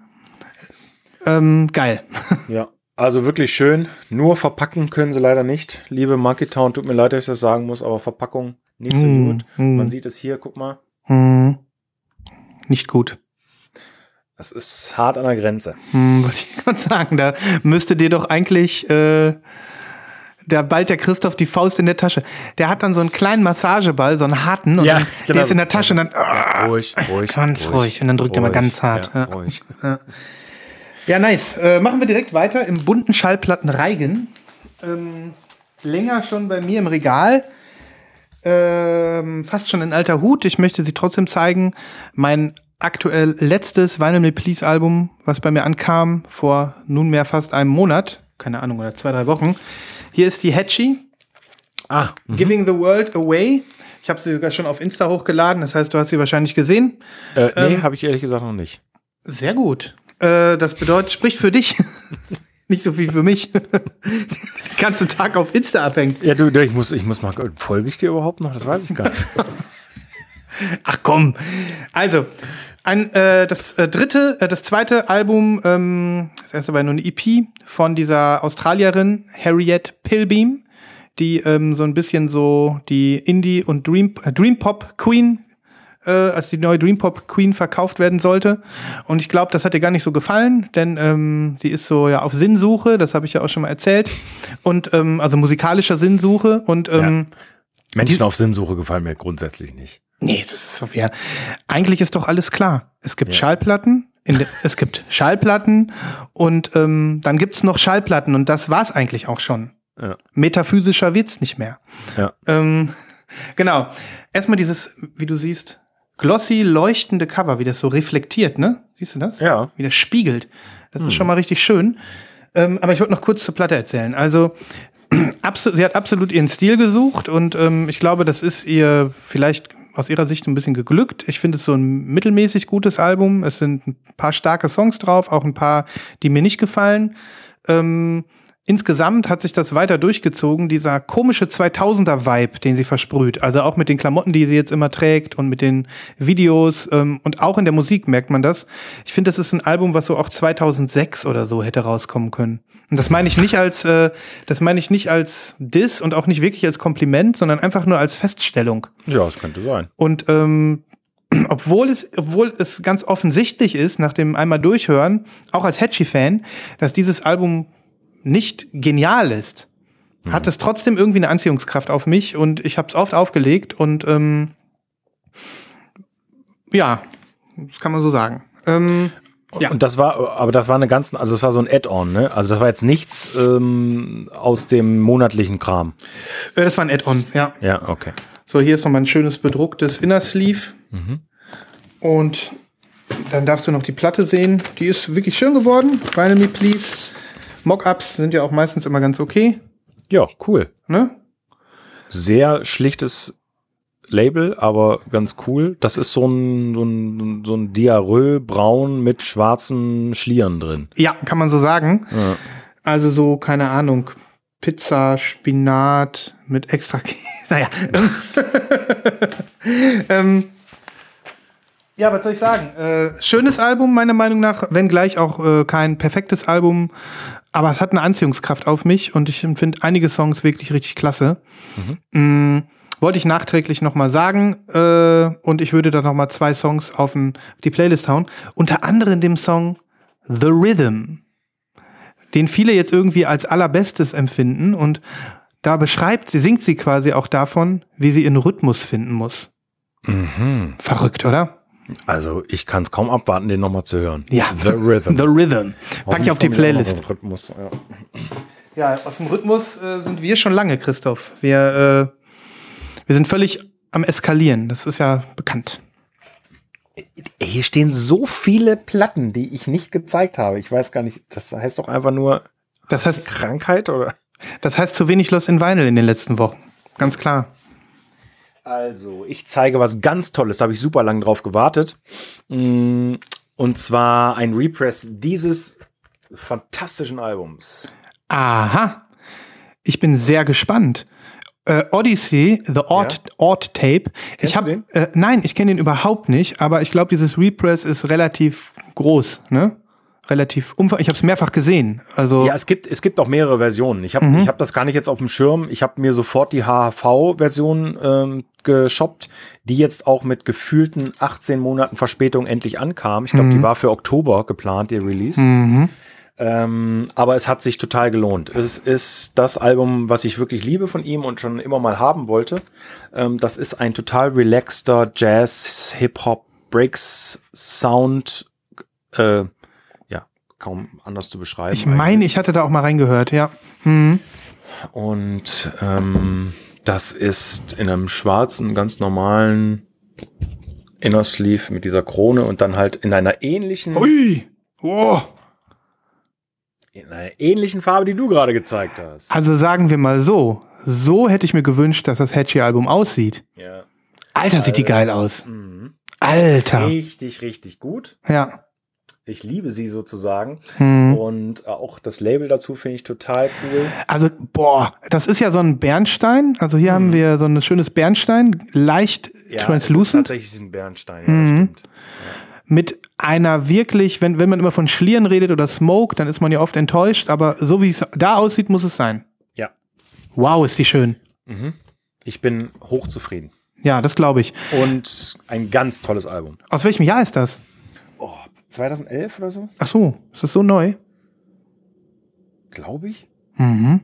Ähm, geil. Ja, also wirklich schön. Nur verpacken können sie leider nicht. Liebe Monkey Town, tut mir leid, dass ich das sagen muss, aber Verpackung nicht so Mm, gut. mm. Man sieht es hier, guck mal. Hm. Nicht gut. Das ist hart an der Grenze. Wollte ich gerade sagen, da müsste dir doch eigentlich äh, der bald der Christoph die Faust in der Tasche. Der hat dann so einen kleinen Massageball, so einen harten, und Ja, dann, genau. der ist in der Tasche und dann ah, ruhig, ruhig. ganz ruhig. Und dann drückt er mal ganz hart. Ja, Ja. ruhig. Ja, nice. Äh, machen wir direkt weiter im bunten Schallplatten Reigen. Ähm, länger schon bei mir im Regal. Ähm, fast schon in alter Hut. Ich möchte sie trotzdem zeigen. Mein aktuell letztes Vinyl Me Please Album, was bei mir ankam, vor nunmehr fast einem Monat. Keine Ahnung, oder zwei, drei Wochen. Hier ist die Hatchie. Ah, Giving the World Away. Ich habe sie sogar schon auf Insta hochgeladen. Das heißt, du hast sie wahrscheinlich gesehen. äh, nee, Ähm, habe ich ehrlich gesagt noch nicht. Sehr gut. Äh, das bedeutet, spricht für dich. Nicht so viel für mich. Den ganzen Tag auf Insta abhängt. Ja, du, ich muss, ich muss mal, folge ich dir überhaupt noch? Das weiß ich gar nicht. Ach komm. Also, ein, äh, das äh, dritte, äh, das zweite Album, ähm, das erste war nur eine EP von dieser Australierin Harriet Pilbeam, die ähm, so ein bisschen so die Indie- und Dream, äh, Dream Pop Queen äh, als die neue Dream Pop Queen verkauft werden sollte. Und ich glaube, das hat ihr gar nicht so gefallen, denn ähm, die ist so ja auf Sinnsuche, das habe ich ja auch schon mal erzählt. Und ähm, also musikalischer Sinnsuche und ähm, Menschen auf Sinnsuche gefallen mir grundsätzlich nicht. Nee, das ist so ja. Eigentlich ist doch alles klar. Es gibt Ja. Schallplatten, de, es gibt Schallplatten und ähm, dann gibt's noch Schallplatten und das war's eigentlich auch schon. Ja. Metaphysischer wird's nicht mehr. Ja. Ähm, genau. Erstmal dieses, wie du siehst, glossy leuchtende Cover, wie das so reflektiert, ne? Siehst du das? Ja. Wie das spiegelt. Das ist schon mal richtig schön. Ähm, aber ich wollte noch kurz zur Platte erzählen. Also, sie hat absolut ihren Stil gesucht und ähm, ich glaube, das ist ihr vielleicht aus ihrer Sicht ein bisschen geglückt. Ich finde es so ein mittelmäßig gutes Album. Es sind ein paar starke Songs drauf, auch ein paar, die mir nicht gefallen. Ähm, insgesamt hat sich das weiter durchgezogen, dieser komische 2000er-Vibe, den sie versprüht. Also auch mit den Klamotten, die sie jetzt immer trägt und mit den Videos ähm, und auch in der Musik merkt man das. Ich finde, das ist ein Album, was so auch 2006 oder so hätte rauskommen können. Und das meine ich nicht als, äh, das meine ich nicht als Diss und auch nicht wirklich als Kompliment, sondern einfach nur als Feststellung. Ja, das könnte sein. Und ähm, obwohl es, obwohl es ganz offensichtlich ist, nach dem einmal durchhören, auch als Hatchie-Fan, dass dieses Album nicht genial ist, hat es trotzdem irgendwie eine Anziehungskraft auf mich und ich habe es oft aufgelegt und ähm, ja, das kann man so sagen. Ähm, Ja. Und das war, aber das war eine ganz, also das war so ein Add-on, ne? Also das war jetzt nichts ähm, aus dem monatlichen Kram. äh, das war ein Add-on, ja. Ja, okay. So, hier ist noch mal ein schönes bedrucktes Inner Sleeve. Und dann darfst du noch die Platte sehen. Die ist wirklich schön geworden. Me Please. Mockups sind ja auch meistens immer ganz okay. Ja, cool. Ne? Sehr schlichtes Label, aber ganz cool. Das ist so ein, so ein, so ein Diarrhoe braun mit schwarzen Schlieren drin. Ja, kann man so sagen. Ja. Also so, keine Ahnung, Pizza, Spinat mit extra Käse. Naja. ähm, ja, was soll ich sagen? Äh, schönes Album, meiner Meinung nach, wenngleich auch äh, kein perfektes Album, aber es hat eine Anziehungskraft auf mich und ich finde einige Songs wirklich richtig klasse. Mm, wollte ich nachträglich nochmal sagen äh, und ich würde da nochmal zwei Songs auf, ein, die Playlist hauen. Unter anderem dem Song The Rhythm den viele jetzt irgendwie als allerbestes empfinden und da beschreibt sie, singt sie quasi auch davon, wie sie ihren Rhythmus finden muss. Verrückt, oder? Also ich kann es kaum abwarten, den nochmal zu hören. Ja. The Rhythm. The Rhythm. Pack ich auf die Playlist. Rhythmus, ja. Ja, aus dem Rhythmus äh, sind wir schon lange, Christoph. Wir, äh, wir sind völlig am Eskalieren. Das ist ja bekannt. Hier stehen so viele Platten, die ich nicht gezeigt habe. Ich weiß gar nicht, das heißt doch einfach nur Das heißt, Krankheit oder? das heißt zu wenig Lost in Vinyl in den letzten Wochen. Ganz klar. Also, ich zeige was ganz Tolles, da habe ich super lang drauf gewartet. Mm, Und zwar ein Repress dieses fantastischen Albums. Aha. Ich bin sehr gespannt. Äh, Odyssey, The Odd, Odd Tape. ich du hab, den? Äh, nein, ich kenne den überhaupt nicht, aber ich glaube, dieses Repress ist relativ groß, ne? Relativ umfangreich. Ich habe es mehrfach gesehen. Also Ja, es gibt, es gibt auch mehrere Versionen. Ich habe ich hab das gar nicht jetzt auf dem Schirm. Ich habe mir sofort die HHV-Version ähm, geshoppt, die jetzt auch mit gefühlten 18 Monaten Verspätung endlich ankam. Ich glaube, die war für Oktober geplant, die Release. Ähm, aber es hat sich total gelohnt. Es ist das Album, was ich wirklich liebe von ihm und schon immer mal haben wollte. Ähm, das ist ein total relaxter Jazz, Hip-Hop, Breaks, Sound. Äh, kaum anders zu beschreiben. ich meine, ich hatte da auch mal reingehört, ja. Und ähm, das ist in einem schwarzen, ganz normalen Inner Sleeve mit dieser Krone und dann halt in einer ähnlichen, Ui! Oh. in einer ähnlichen Farbe, die du gerade gezeigt hast. Also sagen wir mal so, so hätte ich mir gewünscht, dass das Hatchy-Album aussieht. Ja. Alter, sieht die geil aus. Mhm. Alter. Richtig, richtig gut. Ja. Ich liebe sie sozusagen. Hm. Und auch das Label dazu finde ich total cool. Also, boah, das ist ja so ein Bernstein. Also hier haben wir so ein schönes Bernstein, leicht Ja, translucent, tatsächlich ein Bernstein. Ja, das stimmt. mit einer wirklich, wenn, wenn man immer von Schlieren redet oder Smoke, dann ist man ja oft enttäuscht, aber so wie es da aussieht, muss es sein. Ja. Wow, ist die schön. Ich bin hochzufrieden. Ja, das glaube ich. Und ein ganz tolles Album. Aus welchem Jahr ist das? Oh, 2011 oder so, Ach so, ist das so neu? glaube ich. Mhm.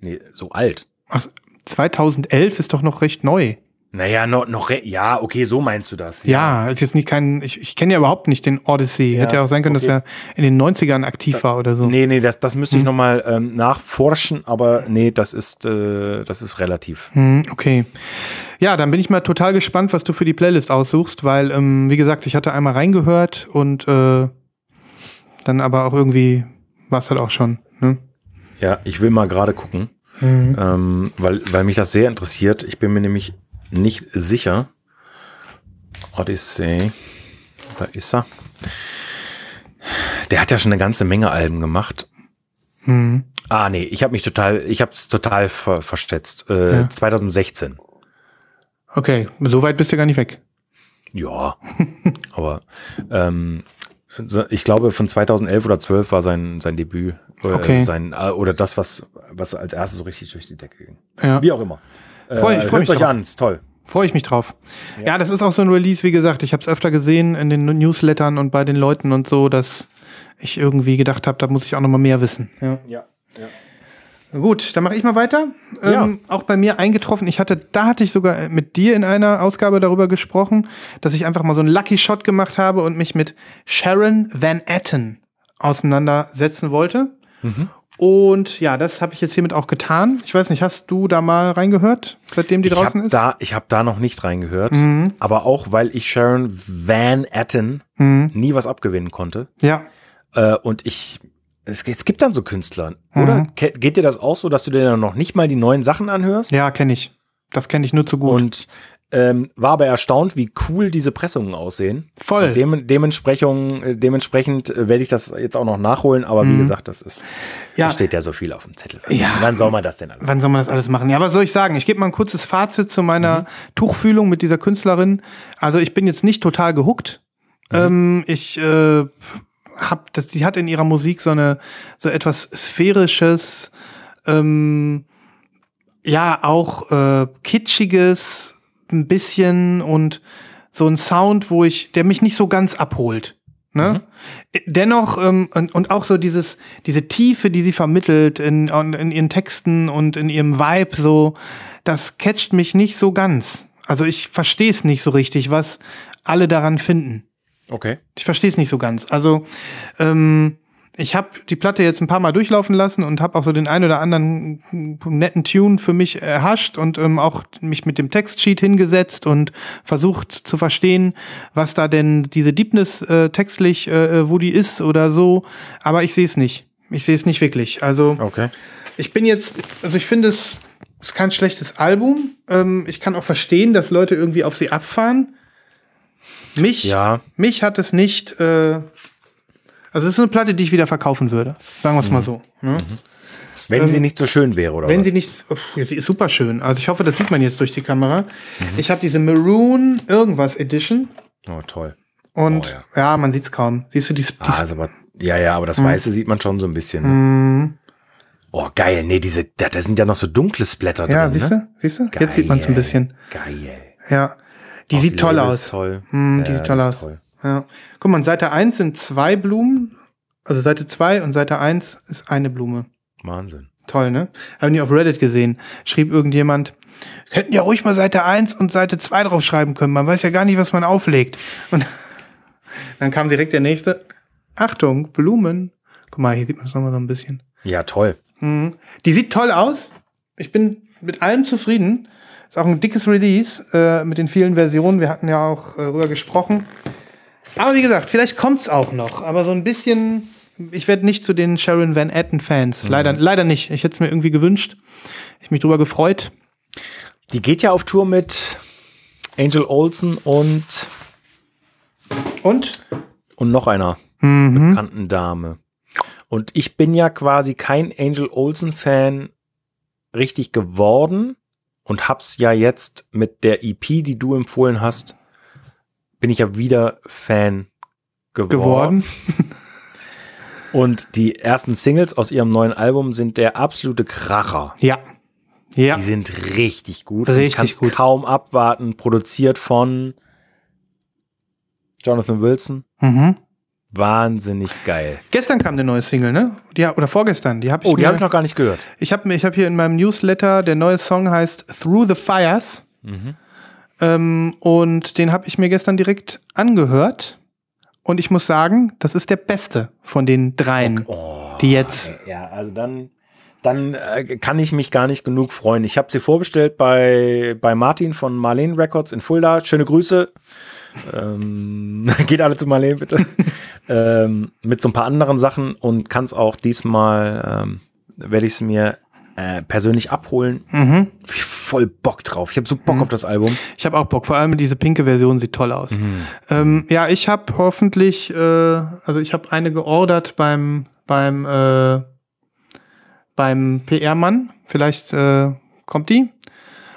Nee, so alt. Ach, 2011 ist doch noch recht neu. Naja, noch, noch, ja, okay, so meinst du das. Ja, ist jetzt nicht kein, ich, ich kenne ja überhaupt nicht den Odyssey. Hätte ja auch sein können, dass okay. er in den 90ern aktiv war oder so. Nee, nee, das, das müsste Hm. ich noch mal ähm, nachforschen, aber nee, das ist, äh, das ist relativ. Hm, okay. Ja, dann bin ich mal total gespannt, was du für die Playlist aussuchst, weil, ähm, wie gesagt, ich hatte einmal reingehört und äh, dann aber auch irgendwie war es halt auch schon. Ne? Ja, ich will mal gerade gucken, ähm, weil, weil mich das sehr interessiert. Ich bin mir nämlich nicht sicher. Odyssey, da ist er. Der hat ja schon eine ganze Menge Alben gemacht. Hm. Ah, nee, ich habe mich total, ich habe es total ver verstetzt. Äh, Ja. 2016. Okay, so weit bist du gar nicht weg. Ja, aber ähm, ich glaube von 2011 oder 12 war sein sein Debüt oder Okay. sein äh, oder das was was als erstes so richtig durch die Decke ging. Ja. Wie auch immer. Freu- ich freu hört's mich euch drauf. an, ist toll. Freue ich mich drauf. Ja. das ist auch so ein Release, wie gesagt, ich habe es öfter gesehen in den Newslettern und bei den Leuten und so, dass ich irgendwie gedacht habe, da muss ich auch noch mal mehr wissen. Ja. Ja. ja. Gut, dann mache ich mal weiter. Ja. Ähm, auch bei mir eingetroffen. Ich hatte, da hatte ich sogar mit dir in einer Ausgabe darüber gesprochen, dass ich einfach mal so einen Lucky Shot gemacht habe und mich mit Sharon Van Etten auseinandersetzen wollte. Und ja, das habe ich jetzt hiermit auch getan. Ich weiß nicht, hast du da mal reingehört, seitdem die Ich draußen habe ist? da, ich hab da noch nicht reingehört, Mhm. aber auch weil ich Sharon Van Etten Mhm. nie was abgewinnen konnte. Ja. Äh, und ich, es, es gibt dann so Künstler, oder? Mhm. Ke- Geht dir das auch so, dass du dir dann noch nicht mal die neuen Sachen anhörst? Ja, kenne ich. Das kenne ich nur zu gut. Und ähm, war aber erstaunt, wie cool diese Pressungen aussehen. Voll. Dem, dementsprechend, äh, dementsprechend äh, werde ich das jetzt auch noch nachholen, aber wie gesagt, das ist, Mhm. Ja. da steht ja so viel auf dem Zettel. Also, Ja. Wann soll man das denn alles? Wann soll man das alles machen? Ja, was soll ich sagen? Ich gebe mal ein kurzes Fazit zu Mhm. meiner Tuchfühlung mit dieser Künstlerin. Also ich bin jetzt nicht total gehuckt. Mhm. Ähm, ich äh, hab, das, sie hat in ihrer Musik so eine so etwas sphärisches, ähm, ja auch äh, kitschiges, ein bisschen und so ein Sound, wo ich, der mich nicht so ganz abholt. Ne? Dennoch ähm, und, und auch so dieses diese Tiefe, die sie vermittelt in, in ihren Texten und in ihrem Vibe, so das catcht mich nicht so ganz. Also ich verstehe es nicht so richtig, was alle daran finden. Okay. Ich verstehe es nicht so ganz. Also ähm, ich habe die Platte jetzt ein paar Mal durchlaufen lassen und habe auch so den ein oder anderen netten Tune für mich erhascht und ähm, auch mich mit dem Textsheet hingesetzt und versucht zu verstehen, was da denn diese Deepness äh, textlich, äh, wo die ist oder so. Aber ich sehe es nicht. Ich sehe es nicht wirklich. Also Okay. ich bin jetzt, also ich finde es ist kein schlechtes Album. Ähm, ich kann auch verstehen, dass Leute irgendwie auf sie abfahren. Mich, Ja. mich hat es nicht, äh, Also es ist eine Platte, die ich wieder verkaufen würde. Sagen wir es mal so. Ne? Wenn sie nicht so schön wäre, oder Wenn was? sie nicht. Uff, sie ist super schön. Also ich hoffe, das sieht man jetzt durch die Kamera. Ich habe diese Maroon irgendwas Edition. oh, toll. Und Oh, ja. ja. man sieht es kaum. Siehst du, die, die Ah, also, aber, ja, ja, aber das Mhm. Weiße sieht man schon so ein bisschen. Ne? Oh, geil. Nee, diese, da, da sind ja noch so dunkle Splatter Ja, drin. siehst ne? du? Siehst du? Jetzt sieht man es ein Geil. bisschen. Geil. Ja. Die Auch sieht toll Label aus. Toll. Hm, die Ja, sieht toll aus. toll. Ja. Guck mal, Seite 1 sind zwei Blumen. Also Seite 2 und Seite 1 ist eine Blume. Wahnsinn. Toll, ne? Haben die auf Reddit gesehen. Schrieb irgendjemand, hätten ja ruhig mal Seite 1 und Seite 2 draufschreiben können. Man weiß ja gar nicht, was man auflegt. Und dann kam direkt der nächste. Achtung, Blumen. Guck mal, hier sieht man es nochmal so ein bisschen. Ja, toll. Die sieht toll aus. Ich bin mit allem zufrieden. Ist auch ein dickes Release äh, mit den vielen Versionen. Wir hatten ja auch äh, drüber gesprochen. Aber wie gesagt, vielleicht kommt's auch noch. Aber so ein bisschen. Ich werde nicht zu den Sharon Van Etten Fans. Leider, leider nicht. Ich hätte es mir irgendwie gewünscht. Ich mich drüber gefreut. Die geht ja auf Tour mit Angel Olsen und, Und und noch einer bekannten Dame. Und ich bin ja quasi kein Angel Olsen-Fan richtig geworden und hab's ja jetzt mit der EP, die du empfohlen hast, bin ich ja wieder Fan geworden. geworden. Und die ersten Singles aus ihrem neuen Album sind der absolute Kracher. Ja. Ja. Die sind richtig gut. Richtig ich gut. kaum abwarten. Produziert von Jonathan Wilson. Mhm. Wahnsinnig geil. Gestern kam eine neue Single, ne? Die, oder vorgestern. Die habe ich Oh, die habe ich noch gar nicht gehört. Ich habe ich hab hier in meinem Newsletter, der neue Song heißt Through the Fires. Ähm, und den habe ich mir gestern direkt angehört. Und ich muss sagen, das ist der beste von den dreien, die jetzt. Ja, also dann, dann äh, kann ich mich gar nicht genug freuen. Ich habe sie vorbestellt bei, bei Martin von Marlene Records in Fulda. Schöne Grüße. Ähm, geht alle zu Marlene, bitte. ähm, mit so ein paar anderen Sachen und kann es auch diesmal, ähm, werde ich es mir äh, persönlich abholen. Mhm. Ich voll Bock drauf. Ich habe so Bock auf das Album. Ich habe auch Bock, vor allem diese pinke Version sieht toll aus. Ähm, ja, ich habe hoffentlich, äh, also ich habe eine geordert beim, beim, äh, beim PR-Mann. Vielleicht äh, kommt die.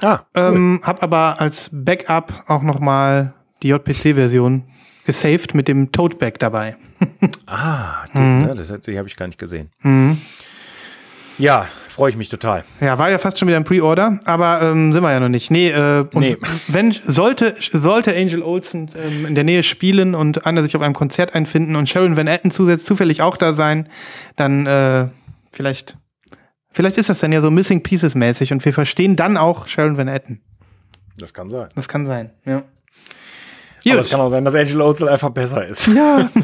Ah, cool. Ähm, hab aber als Backup auch noch mal die JPC-Version gesaved mit dem Toadback dabei. ah, die, Mhm. ne, das, die habe ich gar nicht gesehen. Ja, freue ich mich total. Ja, war ja fast schon wieder ein Pre-Order, aber ähm, sind wir ja noch nicht. Nee, äh, und Nee. wenn sollte sollte Angel Olsen ähm, in der Nähe spielen und Anna sich auf einem Konzert einfinden und Sharon Van Etten zusätzlich zufällig auch da sein, dann äh, vielleicht vielleicht ist das dann ja so Missing Pieces mäßig und wir verstehen dann auch Sharon Van Etten. Das kann sein. Das kann sein, ja. Aber es kann auch sein, dass Angel Olsen einfach besser ist. Ja.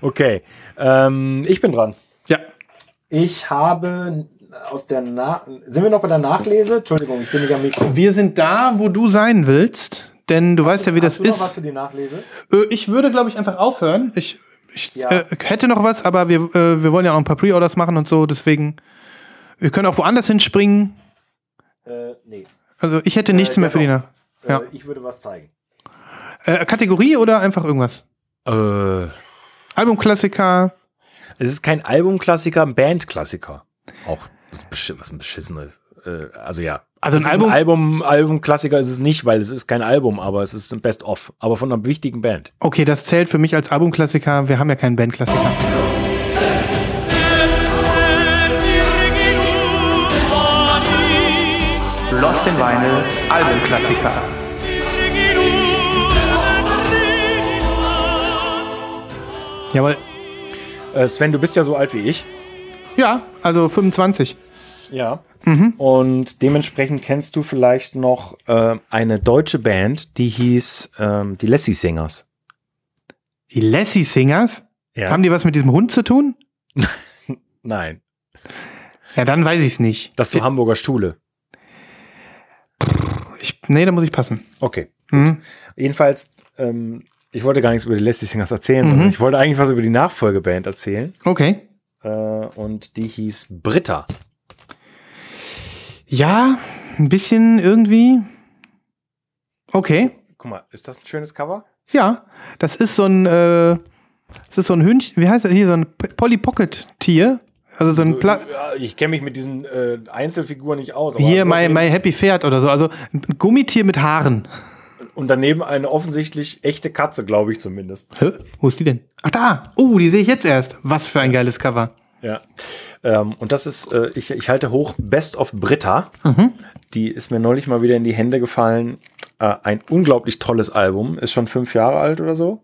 Okay, ähm, ich bin dran. Ich habe aus der Na Sind wir noch bei der Nachlese? Entschuldigung, ich bin nicht am Mikro. Wir sind da, wo du sein willst, denn du weißt ja, wie das Hast du noch was ist. für die Nachlese? Äh, ich würde, glaube ich, einfach aufhören. Ich, ich Ja. äh, hätte noch was, aber wir, äh, wir wollen ja auch ein paar Pre-Orders machen und so, deswegen. Wir können auch woanders hinspringen. Äh, nee. Also ich hätte nichts ja mehr für die doch. Nach. Ja. Äh, ich würde was zeigen. Äh, Kategorie oder einfach irgendwas? Äh, Albumklassiker. Es ist kein Albumklassiker, ein Bandklassiker. Auch das ist beschi- was ein beschissene. Äh, also ja. Also ein Album- Album, Albumklassiker ist es nicht, weil es ist kein Album, aber es ist ein Best-of. Aber von einer wichtigen Band. Okay, das zählt für mich als Albumklassiker. Wir haben ja keinen Bandklassiker. Lost in Vinyl, Albumklassiker. Jawohl. Äh, Sven, du bist ja so alt wie ich. Ja, also 25. Ja. Mhm. Und dementsprechend kennst du vielleicht noch äh, eine deutsche Band, die hieß ähm, die Lassie Singers. Die Lassie Singers? Ja. Haben die was mit diesem Hund zu tun? Nein, Ja, dann weiß ich es nicht. das ist so Hamburger Stule. Ich, nee, da muss ich passen. Okay. Mhm. Jedenfalls, ähm, ich wollte gar nichts über die Lassie Singers erzählen, Mhm. ich wollte eigentlich was über die Nachfolgeband erzählen. Okay. Äh, und die hieß Britta. Ja, ein bisschen irgendwie. Okay. Guck mal, ist das ein schönes Cover? Ja, das ist so ein, äh, Das ist so ein Hühnchen, wie heißt das hier, so ein Polly Pocket Tier. Also so ein Pla ich kenne mich mit diesen äh, Einzelfiguren nicht aus. hier so my, my Happy Pferd oder so. Also ein Gummitier mit Haaren. Und daneben eine offensichtlich echte Katze, glaube ich zumindest. Hä? Wo ist die denn? Ach da. Oh, die sehe ich jetzt erst. Was für ein geiles Cover. Ja. Ähm, und das ist, äh, ich, ich halte hoch Best of Britta. Die ist mir neulich mal wieder in die Hände gefallen. Äh, ein unglaublich tolles Album. Ist schon fünf Jahre alt oder so.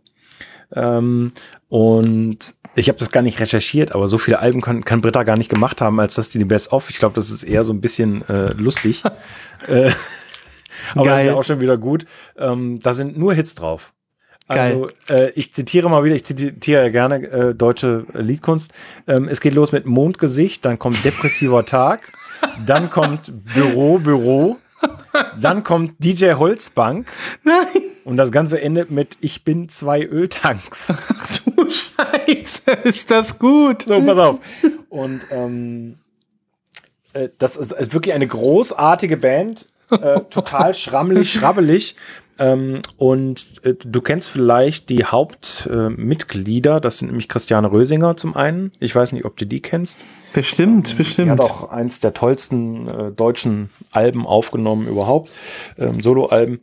Ähm, und ich habe das gar nicht recherchiert, aber so viele Alben kann, kann Britta gar nicht gemacht haben, als dass die die Best of. Ich glaube, das ist eher so ein bisschen äh, lustig. äh, aber das ist Geil. ja auch schon wieder gut. Ähm, da sind nur Hits drauf. Geil. Also, äh, ich zitiere mal wieder, ich zitiere ja gerne äh, deutsche Liedkunst. Ähm, es geht los mit Mondgesicht, dann kommt Depressiver Tag, dann kommt Büro, Büro, dann kommt DJ Holzbank Nein. und das Ganze endet mit Ich bin zwei Öltanks. Du Scheiße, ist das gut. So, pass auf. Und ähm, äh, das ist wirklich eine großartige Band. Äh, total schrammelig, schrabbelig. Ähm, und äh, du kennst vielleicht die Hauptmitglieder. Äh, das sind nämlich Christiane Rösinger zum einen. Ich weiß nicht, ob du die kennst. Bestimmt, Die bestimmt. hat auch eins der tollsten äh, deutschen Alben aufgenommen überhaupt. Ähm, Soloalben.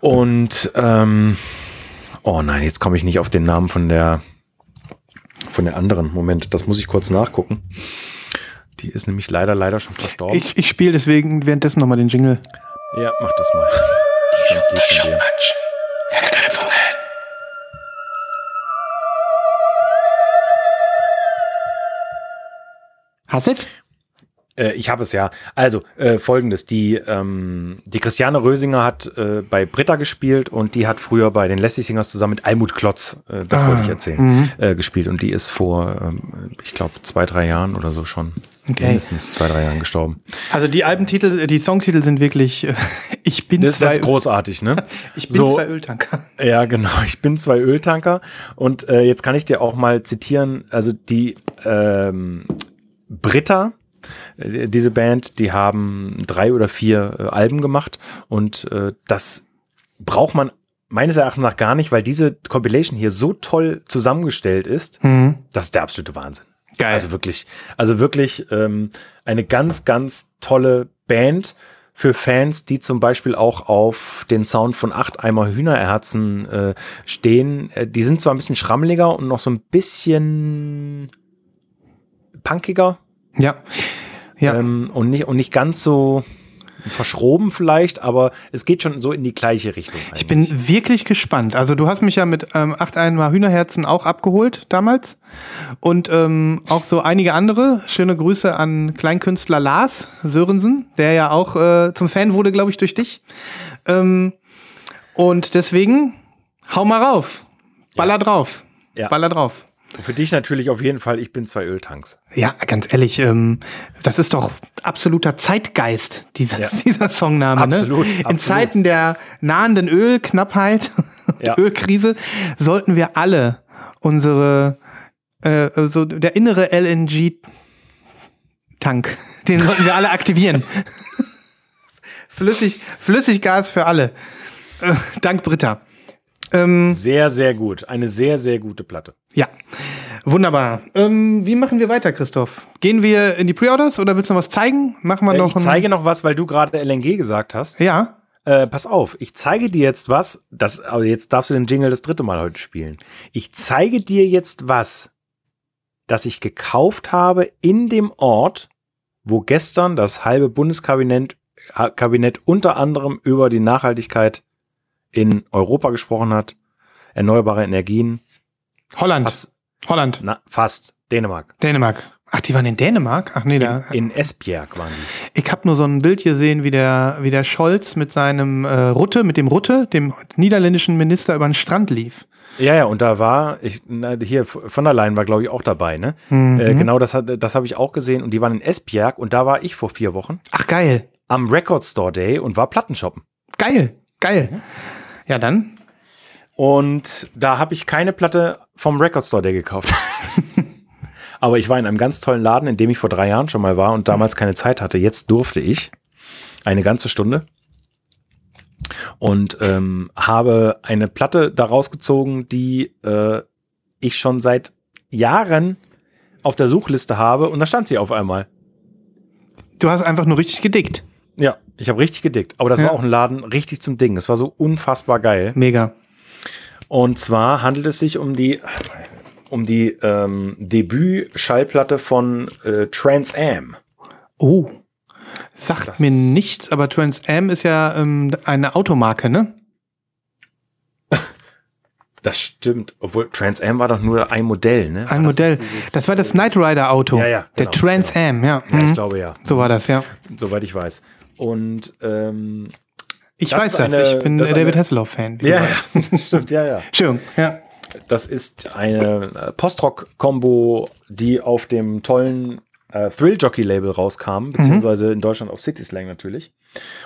Und ähm, oh nein, jetzt komme ich nicht auf den Namen von der von der anderen. Moment, das muss ich kurz nachgucken. Die ist nämlich leider, leider schon verstorben. Ich, ich spiele deswegen währenddessen nochmal den Jingle. ja, mach das mal. Das ist ganz lieb von dir. Verknüpfungen. Hasset? Äh, ich habe es ja. Also, äh, folgendes. Die, ähm, die Christiane Rösinger hat äh, bei Britta gespielt und die hat früher bei den Leslie Singers zusammen mit Almut Klotz, äh, das Ah, wollte ich erzählen, äh, gespielt. Und die ist vor, ähm, ich glaube, zwei, drei Jahren oder so schon. Okay. Mindestens zwei, drei Jahren gestorben. Also die Albentitel, die Songtitel sind wirklich äh, Ich bin Das, das zwei ist großartig, ne? Ich bin so, zwei Öltanker. Ja, genau. Ich bin zwei Öltanker. Und äh, jetzt kann ich dir auch mal zitieren, also die ähm, Britta, diese Band, die haben drei oder vier äh, Alben gemacht und äh, das braucht man meines Erachtens nach gar nicht, weil diese Compilation hier so toll zusammengestellt ist, das ist der absolute Wahnsinn. Geil. Also wirklich, also wirklich ähm, eine ganz, ganz tolle Band für Fans, die zum Beispiel auch auf den Sound von acht Eimer Hühnerherzen äh, stehen. Äh, die sind zwar ein bisschen schrammeliger und noch so ein bisschen punkiger Ja. Ja. ähm, und, nicht, und nicht ganz so verschroben vielleicht, aber es geht schon so in die gleiche Richtung. Ich bin wirklich gespannt. Also du hast mich ja mit ähm, acht einmal Hühnerherzen auch abgeholt damals. Und ähm, auch so einige andere. Schöne Grüße an Kleinkünstler Lars Sörensen, der ja auch äh, zum Fan wurde, glaube ich, durch dich. Ähm, und deswegen, hau mal rauf. Baller drauf. Ja. Baller drauf. Für dich natürlich auf jeden Fall, ich bin zwei Öltanks. Ja, ganz ehrlich, ähm, das ist doch absoluter Zeitgeist, dieser, Ja. dieser Songname. Absolut, ne? In absolut. Zeiten der nahenden Ölknappheit und Ja. Ölkrise sollten wir alle unsere, äh, so der innere LNG-Tank, den sollten wir alle aktivieren. Flüssig, Flüssiggas für alle. Äh, dank Britta. Ähm, Sehr, sehr gut. Eine sehr, sehr gute Platte. ja, wunderbar. Ähm, wie machen wir weiter, Christoph? Gehen wir in die Pre-Orders oder willst du noch was zeigen? Machen wir Äh, noch ich zeige noch was, weil du gerade LNG gesagt hast. Ja, Äh, pass auf, ich zeige dir jetzt was. Das, also jetzt darfst du den Jingle das dritte Mal heute spielen. Ich zeige dir jetzt was, das ich gekauft habe in dem Ort, wo gestern das halbe Bundeskabinett Kabinett unter anderem über die Nachhaltigkeit in Europa gesprochen hat. Erneuerbare Energien. Holland. Was? Holland. Na, fast. Dänemark. Dänemark. Ach, die waren in Dänemark? Ach nee, da. In Esbjerg waren die. Ich habe nur so ein Bild gesehen, wie der, wie der Scholz mit seinem äh, Rutte, mit dem Rutte, dem niederländischen Minister, über den Strand lief. Ja, ja, und da war, ich, na, hier von der Leyen war, glaube ich, auch dabei, ne? Mhm. Äh, genau, das, das habe ich auch gesehen und die waren in Esbjerg und da war ich vor vier Wochen Ach, geil. am Record Store Day und war Plattenshoppen. Geil. Geil. Ja, dann. Und da habe ich keine Platte vom Record Store Day gekauft. Aber ich war in einem ganz tollen Laden, in dem ich vor drei Jahren schon mal war und damals keine Zeit hatte. Jetzt durfte ich eine ganze Stunde und ähm, habe eine Platte daraus gezogen, die äh, ich schon seit Jahren auf der Suchliste habe und da stand sie auf einmal. Du hast einfach nur richtig gedickt. Ja, ich habe richtig gedickt. Aber das Ja. war auch ein Laden richtig zum Ding. Das war so unfassbar geil. Mega. Und zwar handelt es sich um die, um die ähm, Debüt-Schallplatte von äh, Trans Am. Oh. Sagt Das- mir nichts, aber Trans Am ist ja ähm, eine Automarke, ne? Das stimmt. Obwohl Trans Am war doch nur ein Modell, ne? Ein Modell. Das war das Knight Rider Auto. Ja, ja, Der genau, Trans Am, ja. Ja, ich Mhm. glaube ja. So war das, ja. Soweit ich weiß. Und ähm, Ich Das weiß ist das. eine- ich bin das David eine- Hasselhoff-Fan. ja, ja, stimmt, ja, ja. Schön, ja. Das ist eine äh, Postrock-Kombo, die auf dem tollen äh, Thrill Jockey Label rauskam, beziehungsweise in Deutschland auf City Slang natürlich.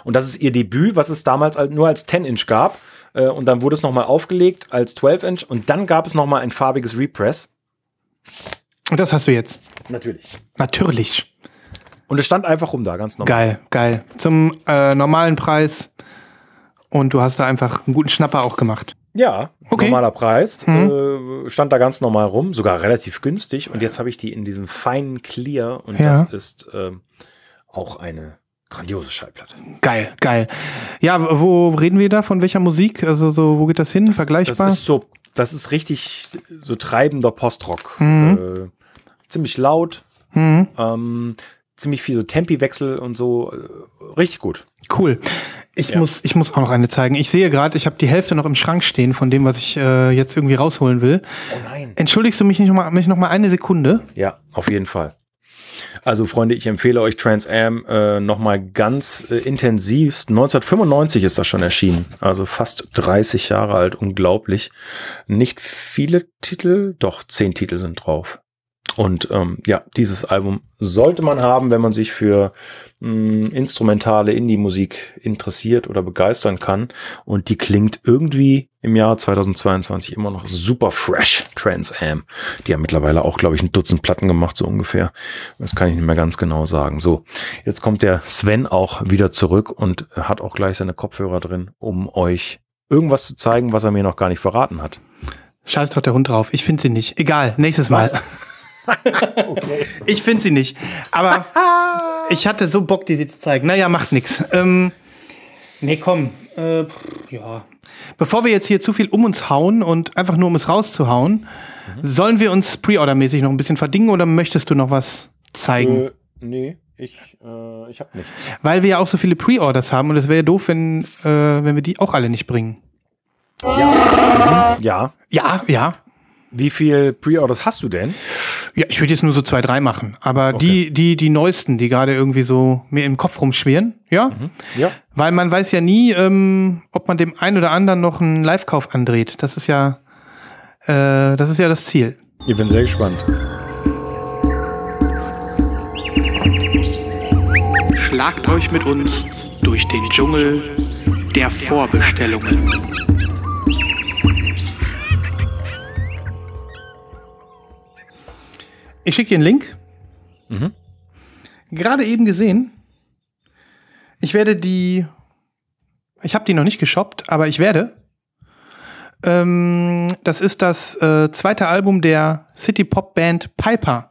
Und das ist ihr Debüt, was es damals al- nur als 10-Inch gab. Äh, und dann wurde es nochmal aufgelegt als 12-Inch und dann gab es nochmal ein farbiges Repress. Und das hast du jetzt. Natürlich. Natürlich. Und es stand einfach rum da, ganz normal. Geil, geil. Zum äh, normalen Preis. Und du hast da einfach einen guten Schnapper auch gemacht. Ja, Okay. normaler Preis. Äh, stand da ganz normal rum, sogar relativ günstig. Und jetzt habe ich die in diesem feinen Clear und Ja. das ist ähm, auch eine grandiose Schallplatte. Geil, geil. Ja, wo reden wir da? Von welcher Musik? Also so, wo geht das hin? Das Vergleichbar? ist so, das ist richtig so treibender Postrock. Mhm. Äh, ziemlich laut, Mhm. ähm, ziemlich viel so Tempiwechsel und so. Äh, richtig gut. Cool. Ich, Ja. muss, ich muss auch noch eine zeigen. Ich sehe gerade, ich habe die Hälfte noch im Schrank stehen von dem, was ich äh, jetzt irgendwie rausholen will. Oh nein. Entschuldigst du mich nicht noch mal, mich noch mal eine Sekunde? Ja, auf jeden Fall. Also Freunde, ich empfehle euch Trans Am äh, nochmal ganz äh, intensivst. 1995 ist das schon erschienen, also fast 30 Jahre alt, unglaublich. Nicht viele Titel, doch zehn Titel sind drauf. Und ähm, ja, dieses Album sollte man haben, wenn man sich für mh, instrumentale Indie-Musik interessiert oder begeistern kann. Und die klingt irgendwie im Jahr 2022 immer noch super fresh, Trans Am. Die haben mittlerweile auch, glaube ich, ein Dutzend Platten gemacht, so ungefähr. Das kann ich nicht mehr ganz genau sagen. So, jetzt kommt der Sven auch wieder zurück und hat auch gleich seine Kopfhörer drin, um euch irgendwas zu zeigen, was er mir noch gar nicht verraten hat. Scheiß doch der Hund drauf. Ich finde sie nicht. Egal, nächstes Mal. Was? Ich finde sie nicht. Aber ich hatte so Bock, die sie zu zeigen. Naja, macht nix. Ähm, nee, komm. Äh, ja. Bevor wir jetzt hier zu viel um uns hauen und einfach nur um es rauszuhauen, sollen wir uns Pre-Order-mäßig noch ein bisschen verdingen oder möchtest du noch was zeigen? Äh, nee, ich, äh, ich habe nichts. Weil wir ja auch so viele Pre-Orders haben und es wäre ja doof, wenn, äh, wenn wir die auch alle nicht bringen. Ja. Ja. Ja, ja. Wie viel Pre-Orders hast du denn? Ja, ich würde jetzt nur so zwei, drei machen. Aber die, die, die neuesten, die gerade irgendwie so mir im Kopf rumschwirren, ja? Ja. Weil man weiß ja nie, ähm, ob man dem einen oder anderen noch einen Live-Kauf andreht. Das ist ja, äh, das ist ja das Ziel. Ich bin sehr gespannt. Schlagt euch mit uns durch den Dschungel der Vorbestellungen. Ich schicke dir einen Link. Gerade eben gesehen. Ich werde die. Ich habe die noch nicht geshoppt, aber ich werde. Ähm, das ist das äh, zweite Album der City Pop Band Piper.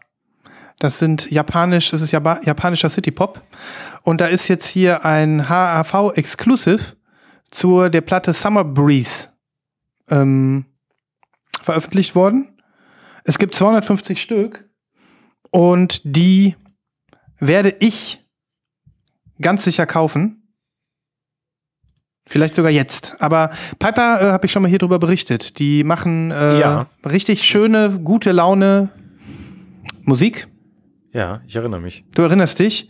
Das sind japanisch, das ist Japa japanischer City Pop. Und da ist jetzt hier ein HAV Exclusive zur der Platte Summer Breeze ähm, veröffentlicht worden. Es gibt 250 Stück und die werde ich ganz sicher kaufen. Vielleicht sogar jetzt. Aber Piper äh, habe ich schon mal hier drüber berichtet. Die machen äh, Ja. richtig schöne, gute Laune Musik. Ja, ich erinnere mich. Du erinnerst dich?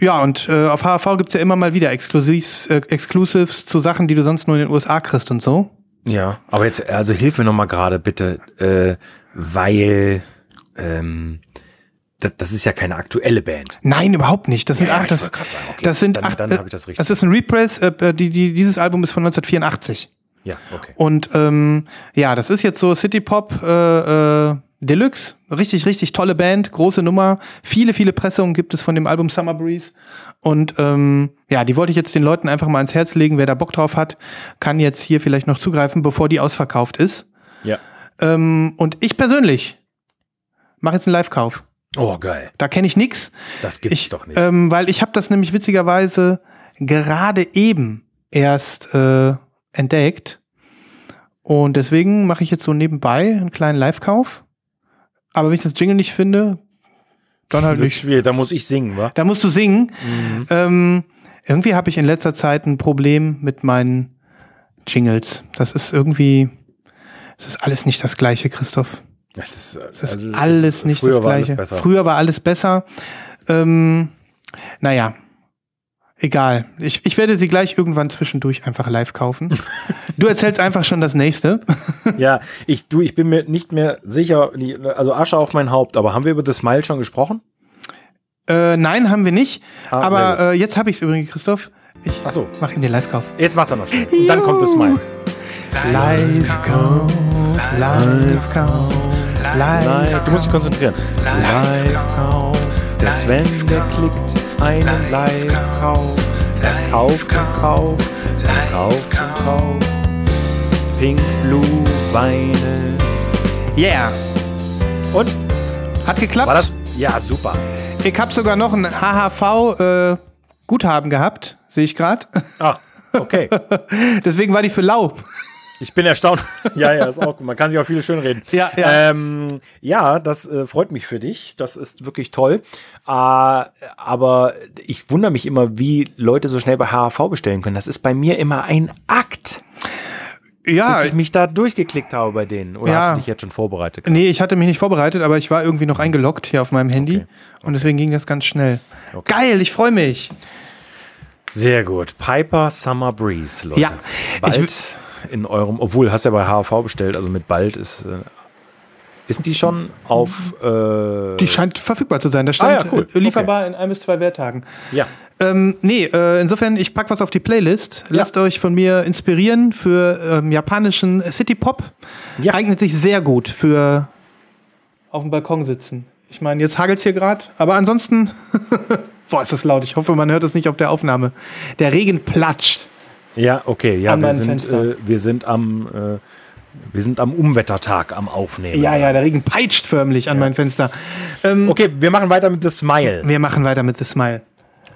Ja, und äh, auf HAV gibt's ja immer mal wieder Exclusives, äh, Exclusives zu Sachen, die du sonst nur in den USA kriegst und so. Ja, aber jetzt, also hilf mir noch mal gerade bitte, äh, weil ähm, das, das ist ja keine aktuelle Band. Nein, überhaupt nicht. Das sind Ja, acht, das, sagen, okay, das sind dann- acht, dann äh, ich das richtig. das ist ein Repress, äh, die, die, dieses Album ist von 1984. Ja, okay. Und ähm, ja, das ist jetzt so City Pop äh, äh, Deluxe. Richtig, richtig tolle Band, große Nummer. Viele, viele Pressungen gibt es von dem Album Summer Breeze. Und ähm, ja, die wollte ich jetzt den Leuten einfach mal ans Herz legen. Wer da Bock drauf hat, kann jetzt hier vielleicht noch zugreifen, bevor die ausverkauft ist. Ja. Ähm, und ich persönlich mache jetzt einen Live-Kauf. Oh, geil. Da kenne ich nix. Das gibt's Ich, doch nicht. Ähm, weil ich habe das nämlich witzigerweise gerade eben erst äh, entdeckt. Und deswegen mache ich jetzt so nebenbei einen kleinen Live-Kauf. Aber wenn ich das Jingle nicht finde, dann halt nicht. schwierig, da muss ich singen, wa? Da musst du singen. Mhm. Ähm, irgendwie habe ich in letzter Zeit ein Problem mit meinen Jingles. Das ist irgendwie, es ist alles nicht das gleiche, Christoph. Das, Es ist also, alles das- nicht das gleiche. Früher war alles besser. Ähm, naja, egal. Ich, ich werde sie gleich irgendwann zwischendurch einfach live kaufen. du erzählst einfach schon das nächste. Ja, ich, du, ich bin mir nicht mehr sicher, also Asche auf mein Haupt, aber haben wir über The Smile schon gesprochen? äh, nein, haben wir nicht. Ah, Aber äh, jetzt habe ich es übrigens, Christoph. Ich Ach so. mach ihn dir Live-Kauf. Jetzt macht er noch schnell. Und dann kommt The Smile. Live-Kauf, Live-Kauf, Nein, Live. du musst dich konzentrieren. Live-Kauf. Der Sven, der klickt einen Live-Kauf. Er kauft und kauft und kauft und kauft. Pink Blue Weine. Yeah. Und? Hat geklappt. War das? Ja, super. Ich habe sogar noch ein HHV-Guthaben gehabt, sehe ich gerade. Ah, okay. Deswegen war die für lau. Ich bin erstaunt. ja, ja, ist auch gut. Man kann sich auch viele schön reden. Ja, ja. Ähm, ja, das äh, freut mich für dich. Das ist wirklich toll. Äh, aber ich wundere mich immer, wie Leute so schnell bei HAV bestellen können. Das ist bei mir immer ein Akt, Ja, bis ich mich da durchgeklickt habe bei denen. Oder Ja. hast du dich jetzt schon vorbereitet? nee, ich hatte mich nicht vorbereitet, aber ich war irgendwie noch eingeloggt hier auf meinem Handy Okay. und deswegen ging das ganz schnell. Okay. Geil, ich freue mich. Sehr gut. Piper Summer Breeze, Leute. Ja, ich Bald in eurem, obwohl hast ja bei HAV bestellt, also mit bald ist. Äh, ist die schon auf. Äh, Die scheint verfügbar zu sein. Da stand Ah ja, cool. äh, lieferbar in ein bis zwei Werktagen. ja. Ähm, nee, äh, insofern, ich pack was auf die Playlist. Lasst euch von mir inspirieren für ähm, japanischen City Pop. Ja. Eignet sich sehr gut für auf dem Balkon sitzen. Ich meine, jetzt hagelt's hier gerade, aber ansonsten. Boah, ist das laut. Ich hoffe, man hört es nicht auf der Aufnahme. Der Regen platscht. Ja, okay, ja, wir sind, äh, wir sind am äh, wir sind am Umwettertag am Aufnehmen. Ja, ja, der Regen peitscht förmlich an mein Fenster. Ähm, Okay, wir machen weiter mit The Smile. Wir machen weiter mit The Smile.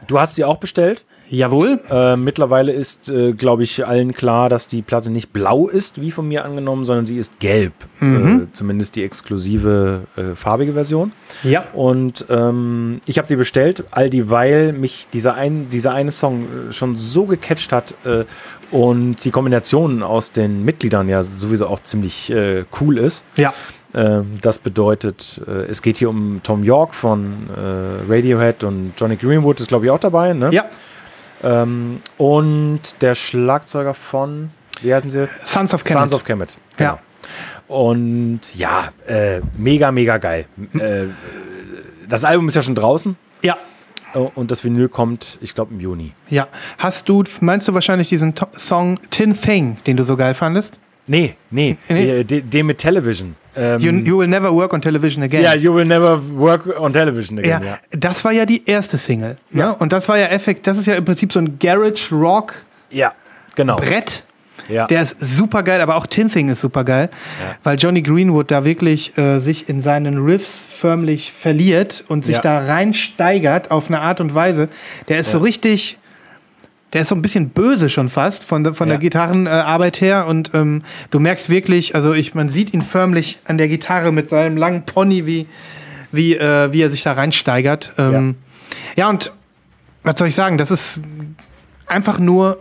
Du hast sie auch bestellt. Jawohl. Äh, mittlerweile ist, äh, glaube ich, allen klar, dass die Platte nicht blau ist, wie von mir angenommen, sondern sie ist gelb. Mhm. Äh, zumindest die exklusive äh, farbige Version. Ja. Und ähm, ich habe sie bestellt, all dieweil mich dieser, ein, dieser eine Song äh, schon so gecatcht hat äh, und die Kombination aus den Mitgliedern ja sowieso auch ziemlich cool ist. Ja. Ähm, das bedeutet, es geht hier um Tom York von Radiohead und Johnny Greenwood ist, glaube ich, auch dabei. Ne? Ja. Ähm, und der Schlagzeuger von, wie heißen sie? Sons of Kemet. Sons of Kemet. Genau. Ja. Und ja, äh, mega, mega geil. äh, das Album ist ja schon draußen Ja. und das Vinyl kommt, ich glaube, im Juni. Ja. Hast du, meinst du wahrscheinlich diesen To Song Tin Thing, den du so geil fandest? Nee, nee, Nee. äh, den mit Television. Ähm, You, you will never work on television again. ja, You Will Never Work on Television Ja, again. Ja. das war ja die erste Single. Ja. Ne? Und das war ja Effekt, das ist ja im Prinzip so ein Garage Rock ja, genau. Brett. Ja. Der ist super geil, aber auch Tin Thing ist super geil, weil Johnny Greenwood da wirklich äh, sich in seinen Riffs förmlich verliert und sich Ja. da reinsteigert auf eine Art und Weise. Der ist so richtig, der ist so ein bisschen böse schon fast von, der- von Ja. der Gitarrenarbeit her und ähm, du merkst wirklich, also ich, man sieht ihn förmlich an der Gitarre mit seinem langen Pony, wie, wie, äh, wie er sich da reinsteigert. Ähm, ja, und was soll ich sagen, das ist einfach nur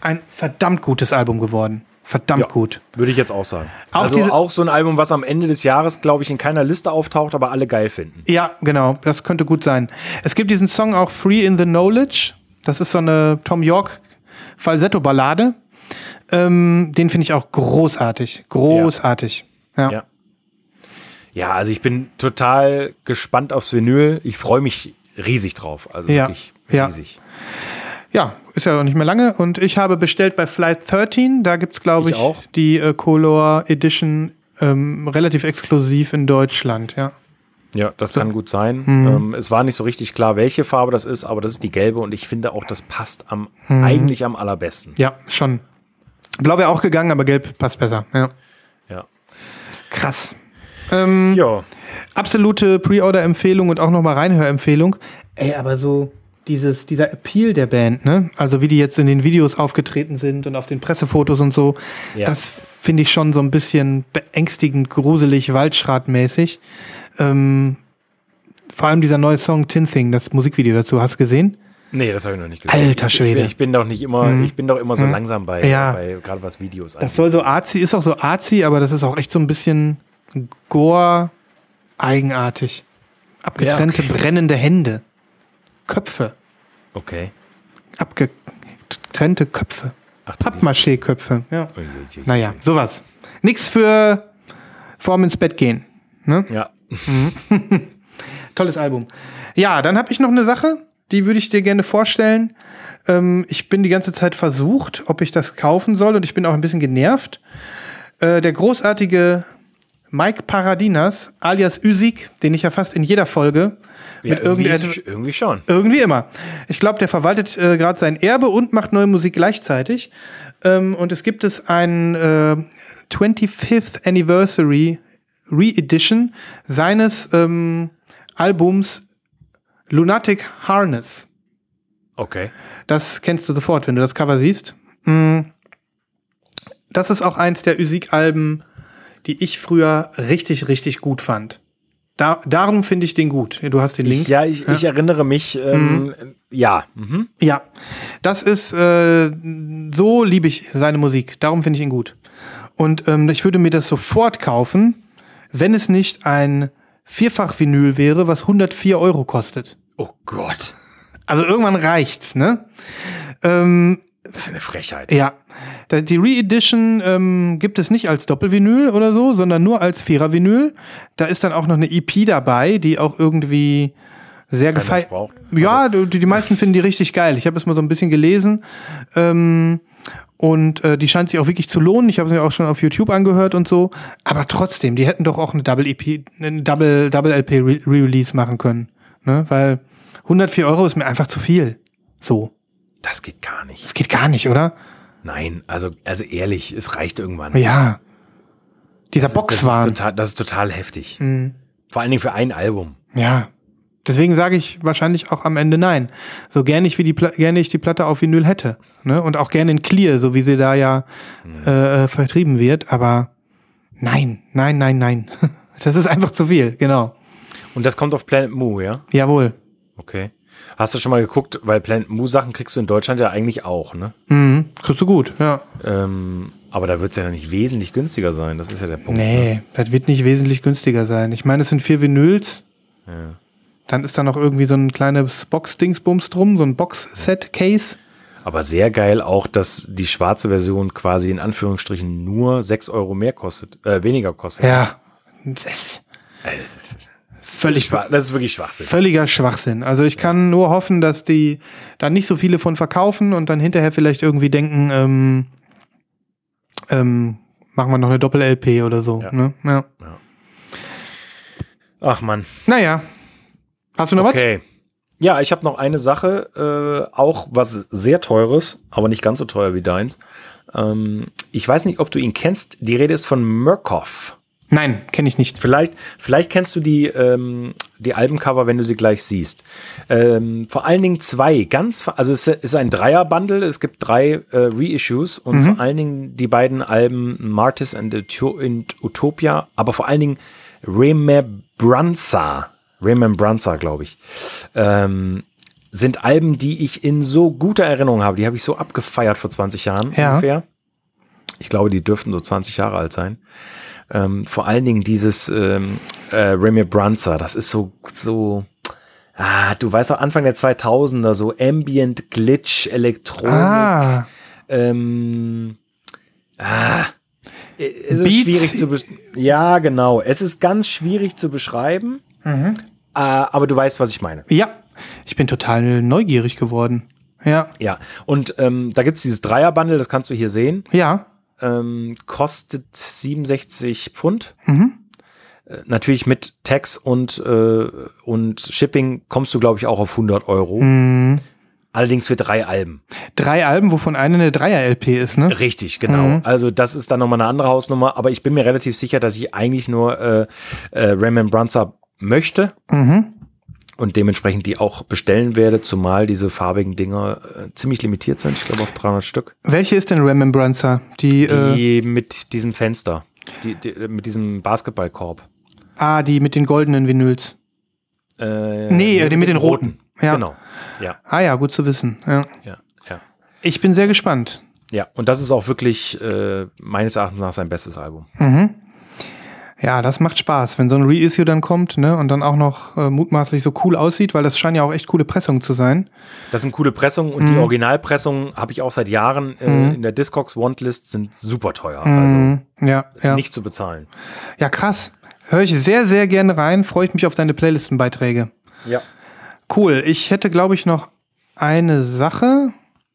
ein verdammt gutes Album geworden. Verdammt Ja. gut. Würde ich jetzt auch sagen. Auch also auch so ein Album, was am Ende des Jahres, glaube ich, in keiner Liste auftaucht, aber alle geil finden. Ja, genau, das könnte gut sein. Es gibt diesen Song auch Free in the Knowledge. Das ist so eine Tom York Falsetto-Ballade. Ähm, den finde ich auch großartig. Großartig. Ja. Ja. Ja, also ich bin total gespannt aufs Vinyl. Ich freue mich riesig drauf. Also Ja, wirklich ja. riesig. Ja, ist ja noch nicht mehr lange. Und ich habe bestellt bei Flight 13. Da gibt's glaube Ich ich, auch. die äh, Color Edition ähm, relativ exklusiv in Deutschland. Ja. Ja, das kann gut sein. Mhm. Ähm, es war nicht so richtig klar, welche Farbe das ist, aber das ist die gelbe und ich finde auch, das passt am Mhm. eigentlich am allerbesten. Ja, schon. Blau wäre auch gegangen, aber gelb passt besser. Ja. Ja. Krass. Ähm, Ja. absolute Pre-Order-Empfehlung und auch nochmal Reinhör-Empfehlung. Ey, aber so dieses, dieser Appeal der Band, ne? Also wie die jetzt in den Videos aufgetreten sind und auf den Pressefotos und so, Ja. das finde ich schon so ein bisschen beängstigend, gruselig, Waldschratmäßig. Ähm, vor allem dieser neue Song Tin Thing, das Musikvideo dazu, hast du gesehen? Nee, das habe ich noch nicht gesehen. Alter Ich- Schwede. Ich, ich bin doch nicht immer, ich bin doch immer so langsam bei, Ja. bei gerade was Videos Das soll so arzi, ist auch so arzi, aber das ist auch echt so ein bisschen Gore eigenartig. Abgetrennte, Ja, okay. brennende Hände. Köpfe. Okay. Abgetrennte Köpfe. Pappmaché-Köpfe. Ja. Ui, ui, ui. Naja, sowas. Nix für vorm ins Bett gehen. Ne? Ja. Tolles Album. Ja, dann habe ich noch eine Sache, die würde ich dir gerne vorstellen. Ähm, ich bin die ganze Zeit versucht, ob ich das kaufen soll und ich bin auch ein bisschen genervt. Äh, der großartige Mike Paradinas, alias Üsig, den ich ja fast in jeder Folge ja mit irgendwie, irgendeiner irgendwie schon. Irgendwie immer. Ich glaube, der verwaltet äh, gerade sein Erbe und macht neue Musik gleichzeitig. Ähm, und es gibt es ein äh, 25th Anniversary Re-Edition seines ähm, Albums Lunatic Harness. Okay. Das kennst du sofort, wenn du das Cover siehst. Mm. Das ist auch eins der Usik-Alben, die ich früher richtig, richtig gut fand. Da, darum finde ich den gut. Du hast den Link. Ich, ja, ich, ich erinnere mich, ähm, ja. Mhm. Ja, das ist, äh, so liebe ich seine Musik. Darum finde ich ihn gut. Und ähm, ich würde mir das sofort kaufen, wenn es nicht ein Vierfach-Vinyl wäre, was 104 Euro kostet. Oh Gott. Also irgendwann reicht's, ne? Ähm, Das ist eine Frechheit. ja. Die Re-Edition ähm, gibt es nicht als Doppelvinyl oder so, sondern nur als Vierer-Vinyl. Da ist dann auch noch eine EP dabei, die auch irgendwie sehr gefeiert. Ja, die, die meisten finden die richtig geil. Ich habe es mal so ein bisschen gelesen. Ähm, und äh, die scheint sich auch wirklich zu lohnen. Ich habe sie auch schon auf YouTube angehört und so. Aber trotzdem, die hätten doch auch eine Double EP, eine Double, Double LP Re- Re-Release machen können. Ne? Weil 104 Euro ist mir einfach zu viel. So. Das geht gar nicht. Das geht gar nicht, oder? Nein, also, also ehrlich, es reicht irgendwann. Ja. Dieser Das ist Boxwahn. total, das ist total heftig. Mhm. Vor allen Dingen für ein Album. Ja. Deswegen sage ich wahrscheinlich auch am Ende nein. So gerne ich, wie die Pla gerne ich die Platte auf Vinyl hätte. Ne? Und auch gerne in Clear, so wie sie da ja äh, vertrieben wird. Aber nein, nein, nein, nein. Das ist einfach zu viel, genau. Und das kommt auf Planet Moo, ja? Jawohl. Okay. Hast du schon mal geguckt, weil Planet Moo Sachen kriegst du in Deutschland ja eigentlich auch, ne? Mhm. Kriegst du gut, ja. Ähm, aber da wird es ja noch nicht wesentlich günstiger sein. Das ist ja der Punkt. Ne? Nee, das wird nicht wesentlich günstiger sein. Ich meine, es sind vier Vinyls. Ja. Dann ist da noch irgendwie so ein kleines Box-Dingsbums drum, so ein Box-Set-Case. Aber sehr geil auch, dass die schwarze Version quasi in Anführungsstrichen nur 6 Euro mehr kostet, äh, weniger kostet. Ja. Das ist Ey, das, ist völlig schwa- das ist wirklich Schwachsinn. Völliger Schwachsinn. Also ich kann nur hoffen, dass die da nicht so viele von verkaufen und dann hinterher vielleicht irgendwie denken, ähm, ähm, machen wir noch eine Doppel-LP oder so. Ja. Ne? Ja. Ach man. Naja. Hast du noch Okay. Ja, ich habe noch eine Sache, äh, auch was sehr teures, aber nicht ganz so teuer wie deins. Ähm, ich weiß nicht, ob du ihn kennst. Die Rede ist von Murkoff. was? Nein, kenne ich nicht. Vielleicht, vielleicht kennst du die, ähm, die Albencover, wenn du sie gleich siehst. Ähm, vor allen Dingen zwei, ganz, also es ist ein Dreier-Bundle, es gibt drei äh, Reissues und vor allen Dingen die beiden Alben Martis and Utopia, aber vor allen Dingen Remembranza, Remembranza, glaube ich, ähm, sind Alben, die ich in so guter Erinnerung habe. Die habe ich so abgefeiert vor 20 Jahren Ja. ungefähr. Ich glaube, die dürften so 20 Jahre alt sein. Ähm, vor allen Dingen dieses ähm, äh, Remembranza, das ist so, so, ah, du weißt auch, Anfang der 2000er, so Ambient Glitch, Elektronik, Ah, ähm, ah, es ist Beats? schwierig zu Ja, genau. Es ist ganz schwierig zu beschreiben, Mhm. äh, aber du weißt, was ich meine. ja. Ich bin total neugierig geworden. Ja. Ja, und ähm, da gibt's dieses Dreier-Bundle, das kannst du hier sehen. Ja. ähm, kostet 67 Pfund. Mhm. Äh, Natürlich mit Tax und, äh, und Shipping kommst du, glaube ich, auch auf 100 Euro. Mhm. Allerdings für drei Alben. Drei Alben, wovon eine eine Dreier-LP ist, ne? Richtig, genau. Mhm. Also das ist dann nochmal eine andere Hausnummer, aber ich bin mir relativ sicher, dass ich eigentlich nur äh, äh, Remembrancer möchte Mhm. und dementsprechend die auch bestellen werde, zumal diese farbigen Dinger äh, ziemlich limitiert sind. Ich glaube auf 300 Stück. Welche ist denn Remembrancer? Die, äh, Die mit diesem Fenster, die, die, mit diesem Basketballkorb. ah, die mit den goldenen Vinyls. Äh, Nee, äh, die mit den roten. Ja. Genau. Ja, Ah ja, gut zu wissen. Ja. ja, ja. Ich bin sehr gespannt. Ja, und das ist auch wirklich äh, meines Erachtens nach sein bestes Album. Ja, das macht Spaß, wenn so ein Reissue dann kommt, ne, und dann auch noch äh, mutmaßlich so cool aussieht, weil das scheinen ja auch echt coole Pressungen zu sein. Das sind coole Pressungen und die Mhm. Originalpressungen habe ich auch seit Jahren äh, in der Discogs Wantlist sind super teuer. Also Mhm. Ja, ja. nicht zu bezahlen. Ja, krass. Höre ich sehr, sehr gerne rein. Freue ich mich auf deine Playlistenbeiträge. Ja. Cool. Ich hätte, glaube ich, noch eine Sache.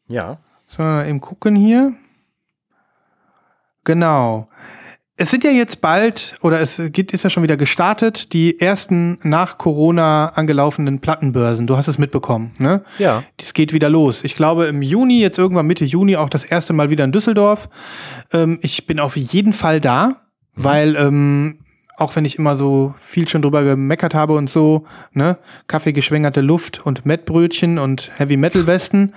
Ja. Sollen wir mal eben gucken hier. Genau. Es sind ja jetzt bald, oder es gibt, ist ja schon wieder gestartet, die ersten nach Corona angelaufenen Plattenbörsen. Du hast es mitbekommen, ne? Ja. Das geht wieder los. Ich glaube im Juni, jetzt irgendwann Mitte Juni, auch das erste Mal wieder in Düsseldorf. Ähm, ich bin auf jeden Fall da, weil ähm, auch wenn ich immer so viel schon drüber gemeckert habe und so, ne, Kaffeegeschwängerte Luft und Mettbrötchen und Heavy Metal Westen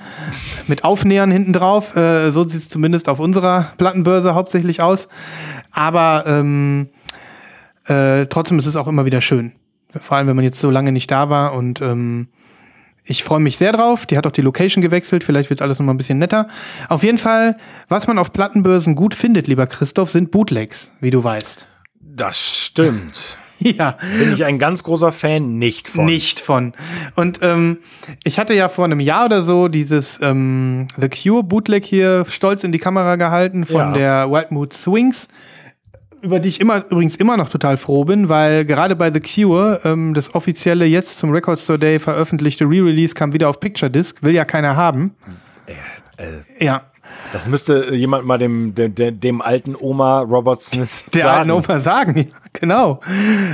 mit Aufnähern hinten drauf, äh, so sieht es zumindest auf unserer Plattenbörse hauptsächlich aus. Aber ähm, äh, trotzdem ist es auch immer wieder schön. Vor allem, wenn man jetzt so lange nicht da war und ähm, ich freue mich sehr drauf. Die hat auch die Location gewechselt. Vielleicht wird alles noch mal ein bisschen netter. Auf jeden Fall, was man auf Plattenbörsen gut findet, lieber Christoph, sind Bootlegs, wie du weißt. Das stimmt. Ja, Bin ich ein ganz großer Fan nicht von. nicht von. Und ähm, ich hatte ja vor einem Jahr oder so dieses ähm, The Cure Bootleg hier stolz in die Kamera gehalten von Ja. der Wild Mood Swings, über die ich immer übrigens immer noch total froh bin, weil gerade bei The Cure ähm, das offizielle jetzt zum Record Store Day veröffentlichte Re-Release kam wieder auf Picture Disc, will ja keiner haben. Äh, Ja, das müsste jemand mal dem, dem, dem, alten Oma Robert Smith der sagen. alten Opa sagen. Ja, genau.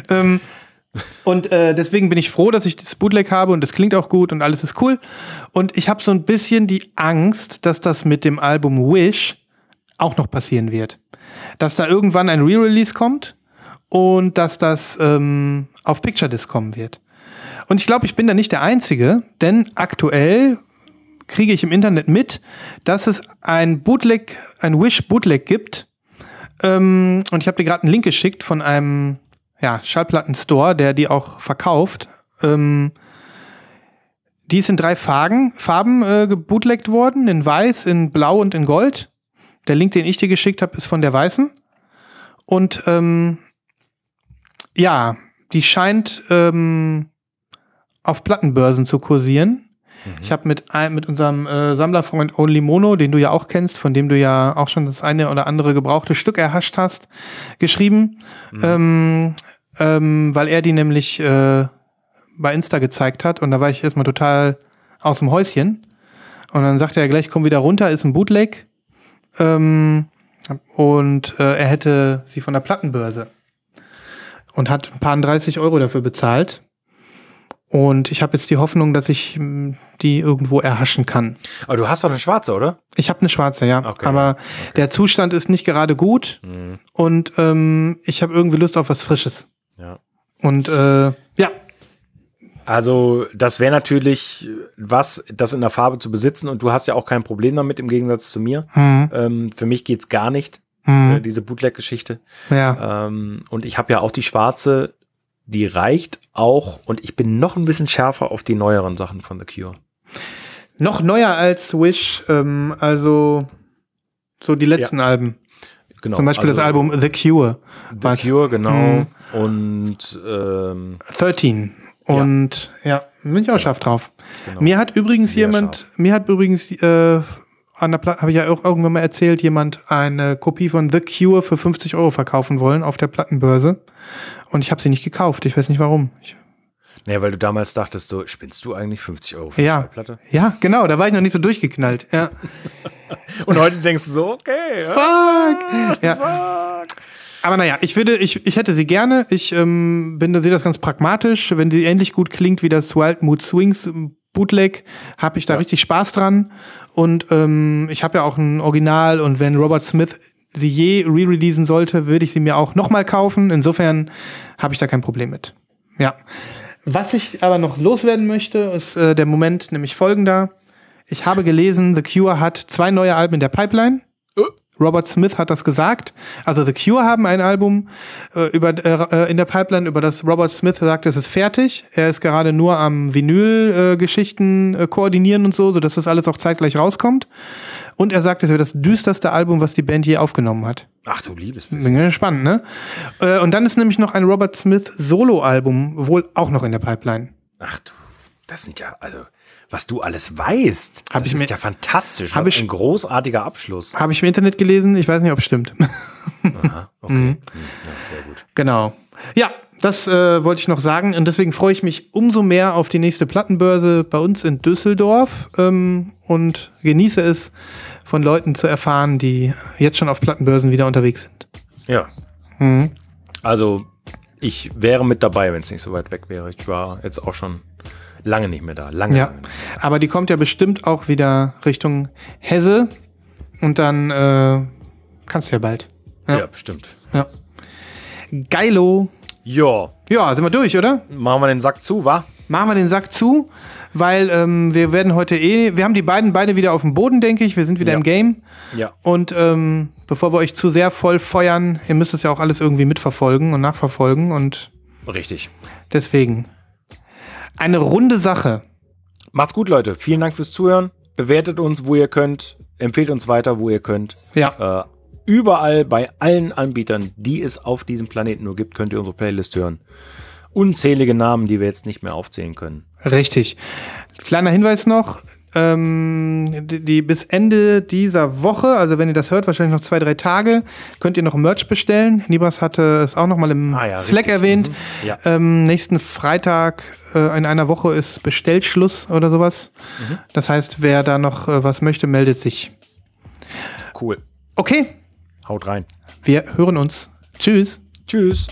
ähm, und äh, deswegen bin ich froh, dass ich das Bootleg habe und das klingt auch gut und alles ist cool. Und ich habe so ein bisschen die Angst, dass das mit dem Album Wish auch noch passieren wird. Dass da irgendwann ein Re-Release kommt und dass das ähm, auf Picture Disc kommen wird. Und ich glaube, ich bin da nicht der Einzige, denn aktuell kriege ich im Internet mit, dass es ein Bootleg, ein Wish Bootleg gibt. Ähm, und ich habe dir gerade einen Link geschickt von einem ja, Schallplattenstore, der die auch verkauft. Ähm, die ist in drei Farben, Farben äh, gebootlegt worden, in weiß, in blau und in gold. Der Link, den ich dir geschickt habe, ist von der weißen. Und ähm, ja, die scheint ähm, auf Plattenbörsen zu kursieren. Ich habe mit, mit unserem äh, Sammlerfreund Only Mono, den du ja auch kennst, von dem du ja auch schon das eine oder andere gebrauchte Stück erhascht hast, geschrieben, ähm, ähm, weil er die nämlich äh, bei Insta gezeigt hat und da war ich erstmal total aus dem Häuschen. Und dann sagte er gleich, komm wieder runter, ist ein Bootleg. Ähm, und äh, er hätte sie von der Plattenbörse und hat ein paar 30 Euro dafür bezahlt. Und ich habe jetzt die Hoffnung, dass ich mh, die irgendwo erhaschen kann. Aber du hast doch eine schwarze, oder? Ich habe eine schwarze, ja. Okay, aber der Zustand ist nicht gerade gut Mhm. und ähm, ich habe irgendwie Lust auf was Frisches. Ja. Und äh, ja, Also, das wäre natürlich was, das in der Farbe zu besitzen und du hast ja auch kein Problem damit im Gegensatz zu mir. hm, Ähm, für mich geht's gar nicht, äh, hm, diese Bootleg-Geschichte. ja, Ähm, und ich habe ja auch die schwarze, die reicht auch und ich bin noch ein bisschen schärfer auf die neueren Sachen von The Cure. noch neuer als Wish, ähm, also so die letzten Alben. Genau. Zum Beispiel also das Album The Cure, The was- Cure, genau. Mhm. Und ähm, 13. Und ja, bin ich auch scharf drauf. Genau. Mir hat übrigens Sehr jemand, scharf. mir hat übrigens äh, an der Platte, habe ich ja auch irgendwann mal erzählt, jemand eine Kopie von The Cure für 50 Euro verkaufen wollen auf der Plattenbörse. Und ich habe sie nicht gekauft. Ich weiß nicht warum. Ich, nee, weil du damals dachtest, so, spinnst du eigentlich 50 Euro für Ja. eine Schallplatte? ja, genau, da war ich noch nicht so durchgeknallt. Ja. Und heute denkst du so, okay. ja, Fuck! Ja. Aber naja, ich würde, ich, ich hätte sie gerne. Ich ähm, bin, sehe das ganz pragmatisch. Wenn sie ähnlich gut klingt wie das Wild Mood Swings Bootleg, habe ich da richtig Spaß dran. Und ähm, ich habe ja auch ein Original und wenn Robert Smith sie je re-releasen sollte, würde ich sie mir auch nochmal kaufen. Insofern habe ich da kein Problem mit. Ja. Was ich aber noch loswerden möchte, ist äh, der Moment nämlich folgender. Ich habe gelesen, The Cure hat zwei neue Alben in der Pipeline. Robert Smith hat das gesagt. Also The Cure haben ein Album äh, über, äh, in der Pipeline, über das Robert Smith sagt, es ist fertig. Er ist gerade nur am Vinyl-Geschichten äh, koordinieren und so, sodass das alles auch zeitgleich rauskommt. Und er sagt, es wäre das düsterste Album, was die Band je aufgenommen hat. Ach du liebes Bin spannend, ne? Äh, und dann ist nämlich noch ein Robert Smith Solo-Album wohl auch noch in der Pipeline. Ach du, das sind ja, also was du alles weißt. Hab das ich ist mir- ja fantastisch. Hab Was ich- ein großartiger Abschluss. Habe ich im Internet gelesen, ich weiß nicht, ob es stimmt. Aha, okay. Hm, Ja, sehr gut. Genau. Ja, das äh, wollte ich noch sagen. Und deswegen freue ich mich umso mehr auf die nächste Plattenbörse bei uns in Düsseldorf ähm, und genieße es, von Leuten zu erfahren, die jetzt schon auf Plattenbörsen wieder unterwegs sind. Ja. Mhm. Also, ich wäre mit dabei, wenn es nicht so weit weg wäre. Ich war jetzt auch schon lange nicht mehr da. Lange, Ja, lange nicht aber die kommt ja bestimmt auch wieder Richtung Hesse und dann äh, kannst du ja bald. mehr. Ja. Ja, bestimmt. Ja. Geilo. Ja, Ja, sind wir durch, oder? machen wir den Sack zu, wa? machen wir den Sack zu, weil ähm, wir werden heute eh, wir haben die beiden beide wieder auf dem Boden, denke ich. Wir sind wieder Ja. im Game. Ja. Und ähm, bevor wir euch zu sehr voll feuern, ihr müsst es ja auch alles irgendwie mitverfolgen und nachverfolgen. Und Richtig. deswegen eine runde Sache. Macht's gut, Leute. Vielen Dank fürs Zuhören. Bewertet uns, wo ihr könnt. Empfehlt uns weiter, wo ihr könnt. Ja, Äh, überall bei allen Anbietern, die es auf diesem Planeten nur gibt, könnt ihr unsere Playlist hören. Unzählige Namen, die wir jetzt nicht mehr aufzählen können. richtig. Kleiner Hinweis noch. Ähm, die, die bis Ende dieser Woche, also wenn ihr das hört, wahrscheinlich noch zwei, drei Tage, könnt ihr noch Merch bestellen. Nibras hatte es auch noch mal im Ah ja, Slack richtig. erwähnt. Mhm. Ja. Ähm, nächsten Freitag äh, in einer Woche ist Bestellschluss oder sowas. Mhm. Das heißt, wer da noch äh, was möchte, meldet sich. Cool. Okay, Haut rein. wir hören uns. Tschüss. Tschüss.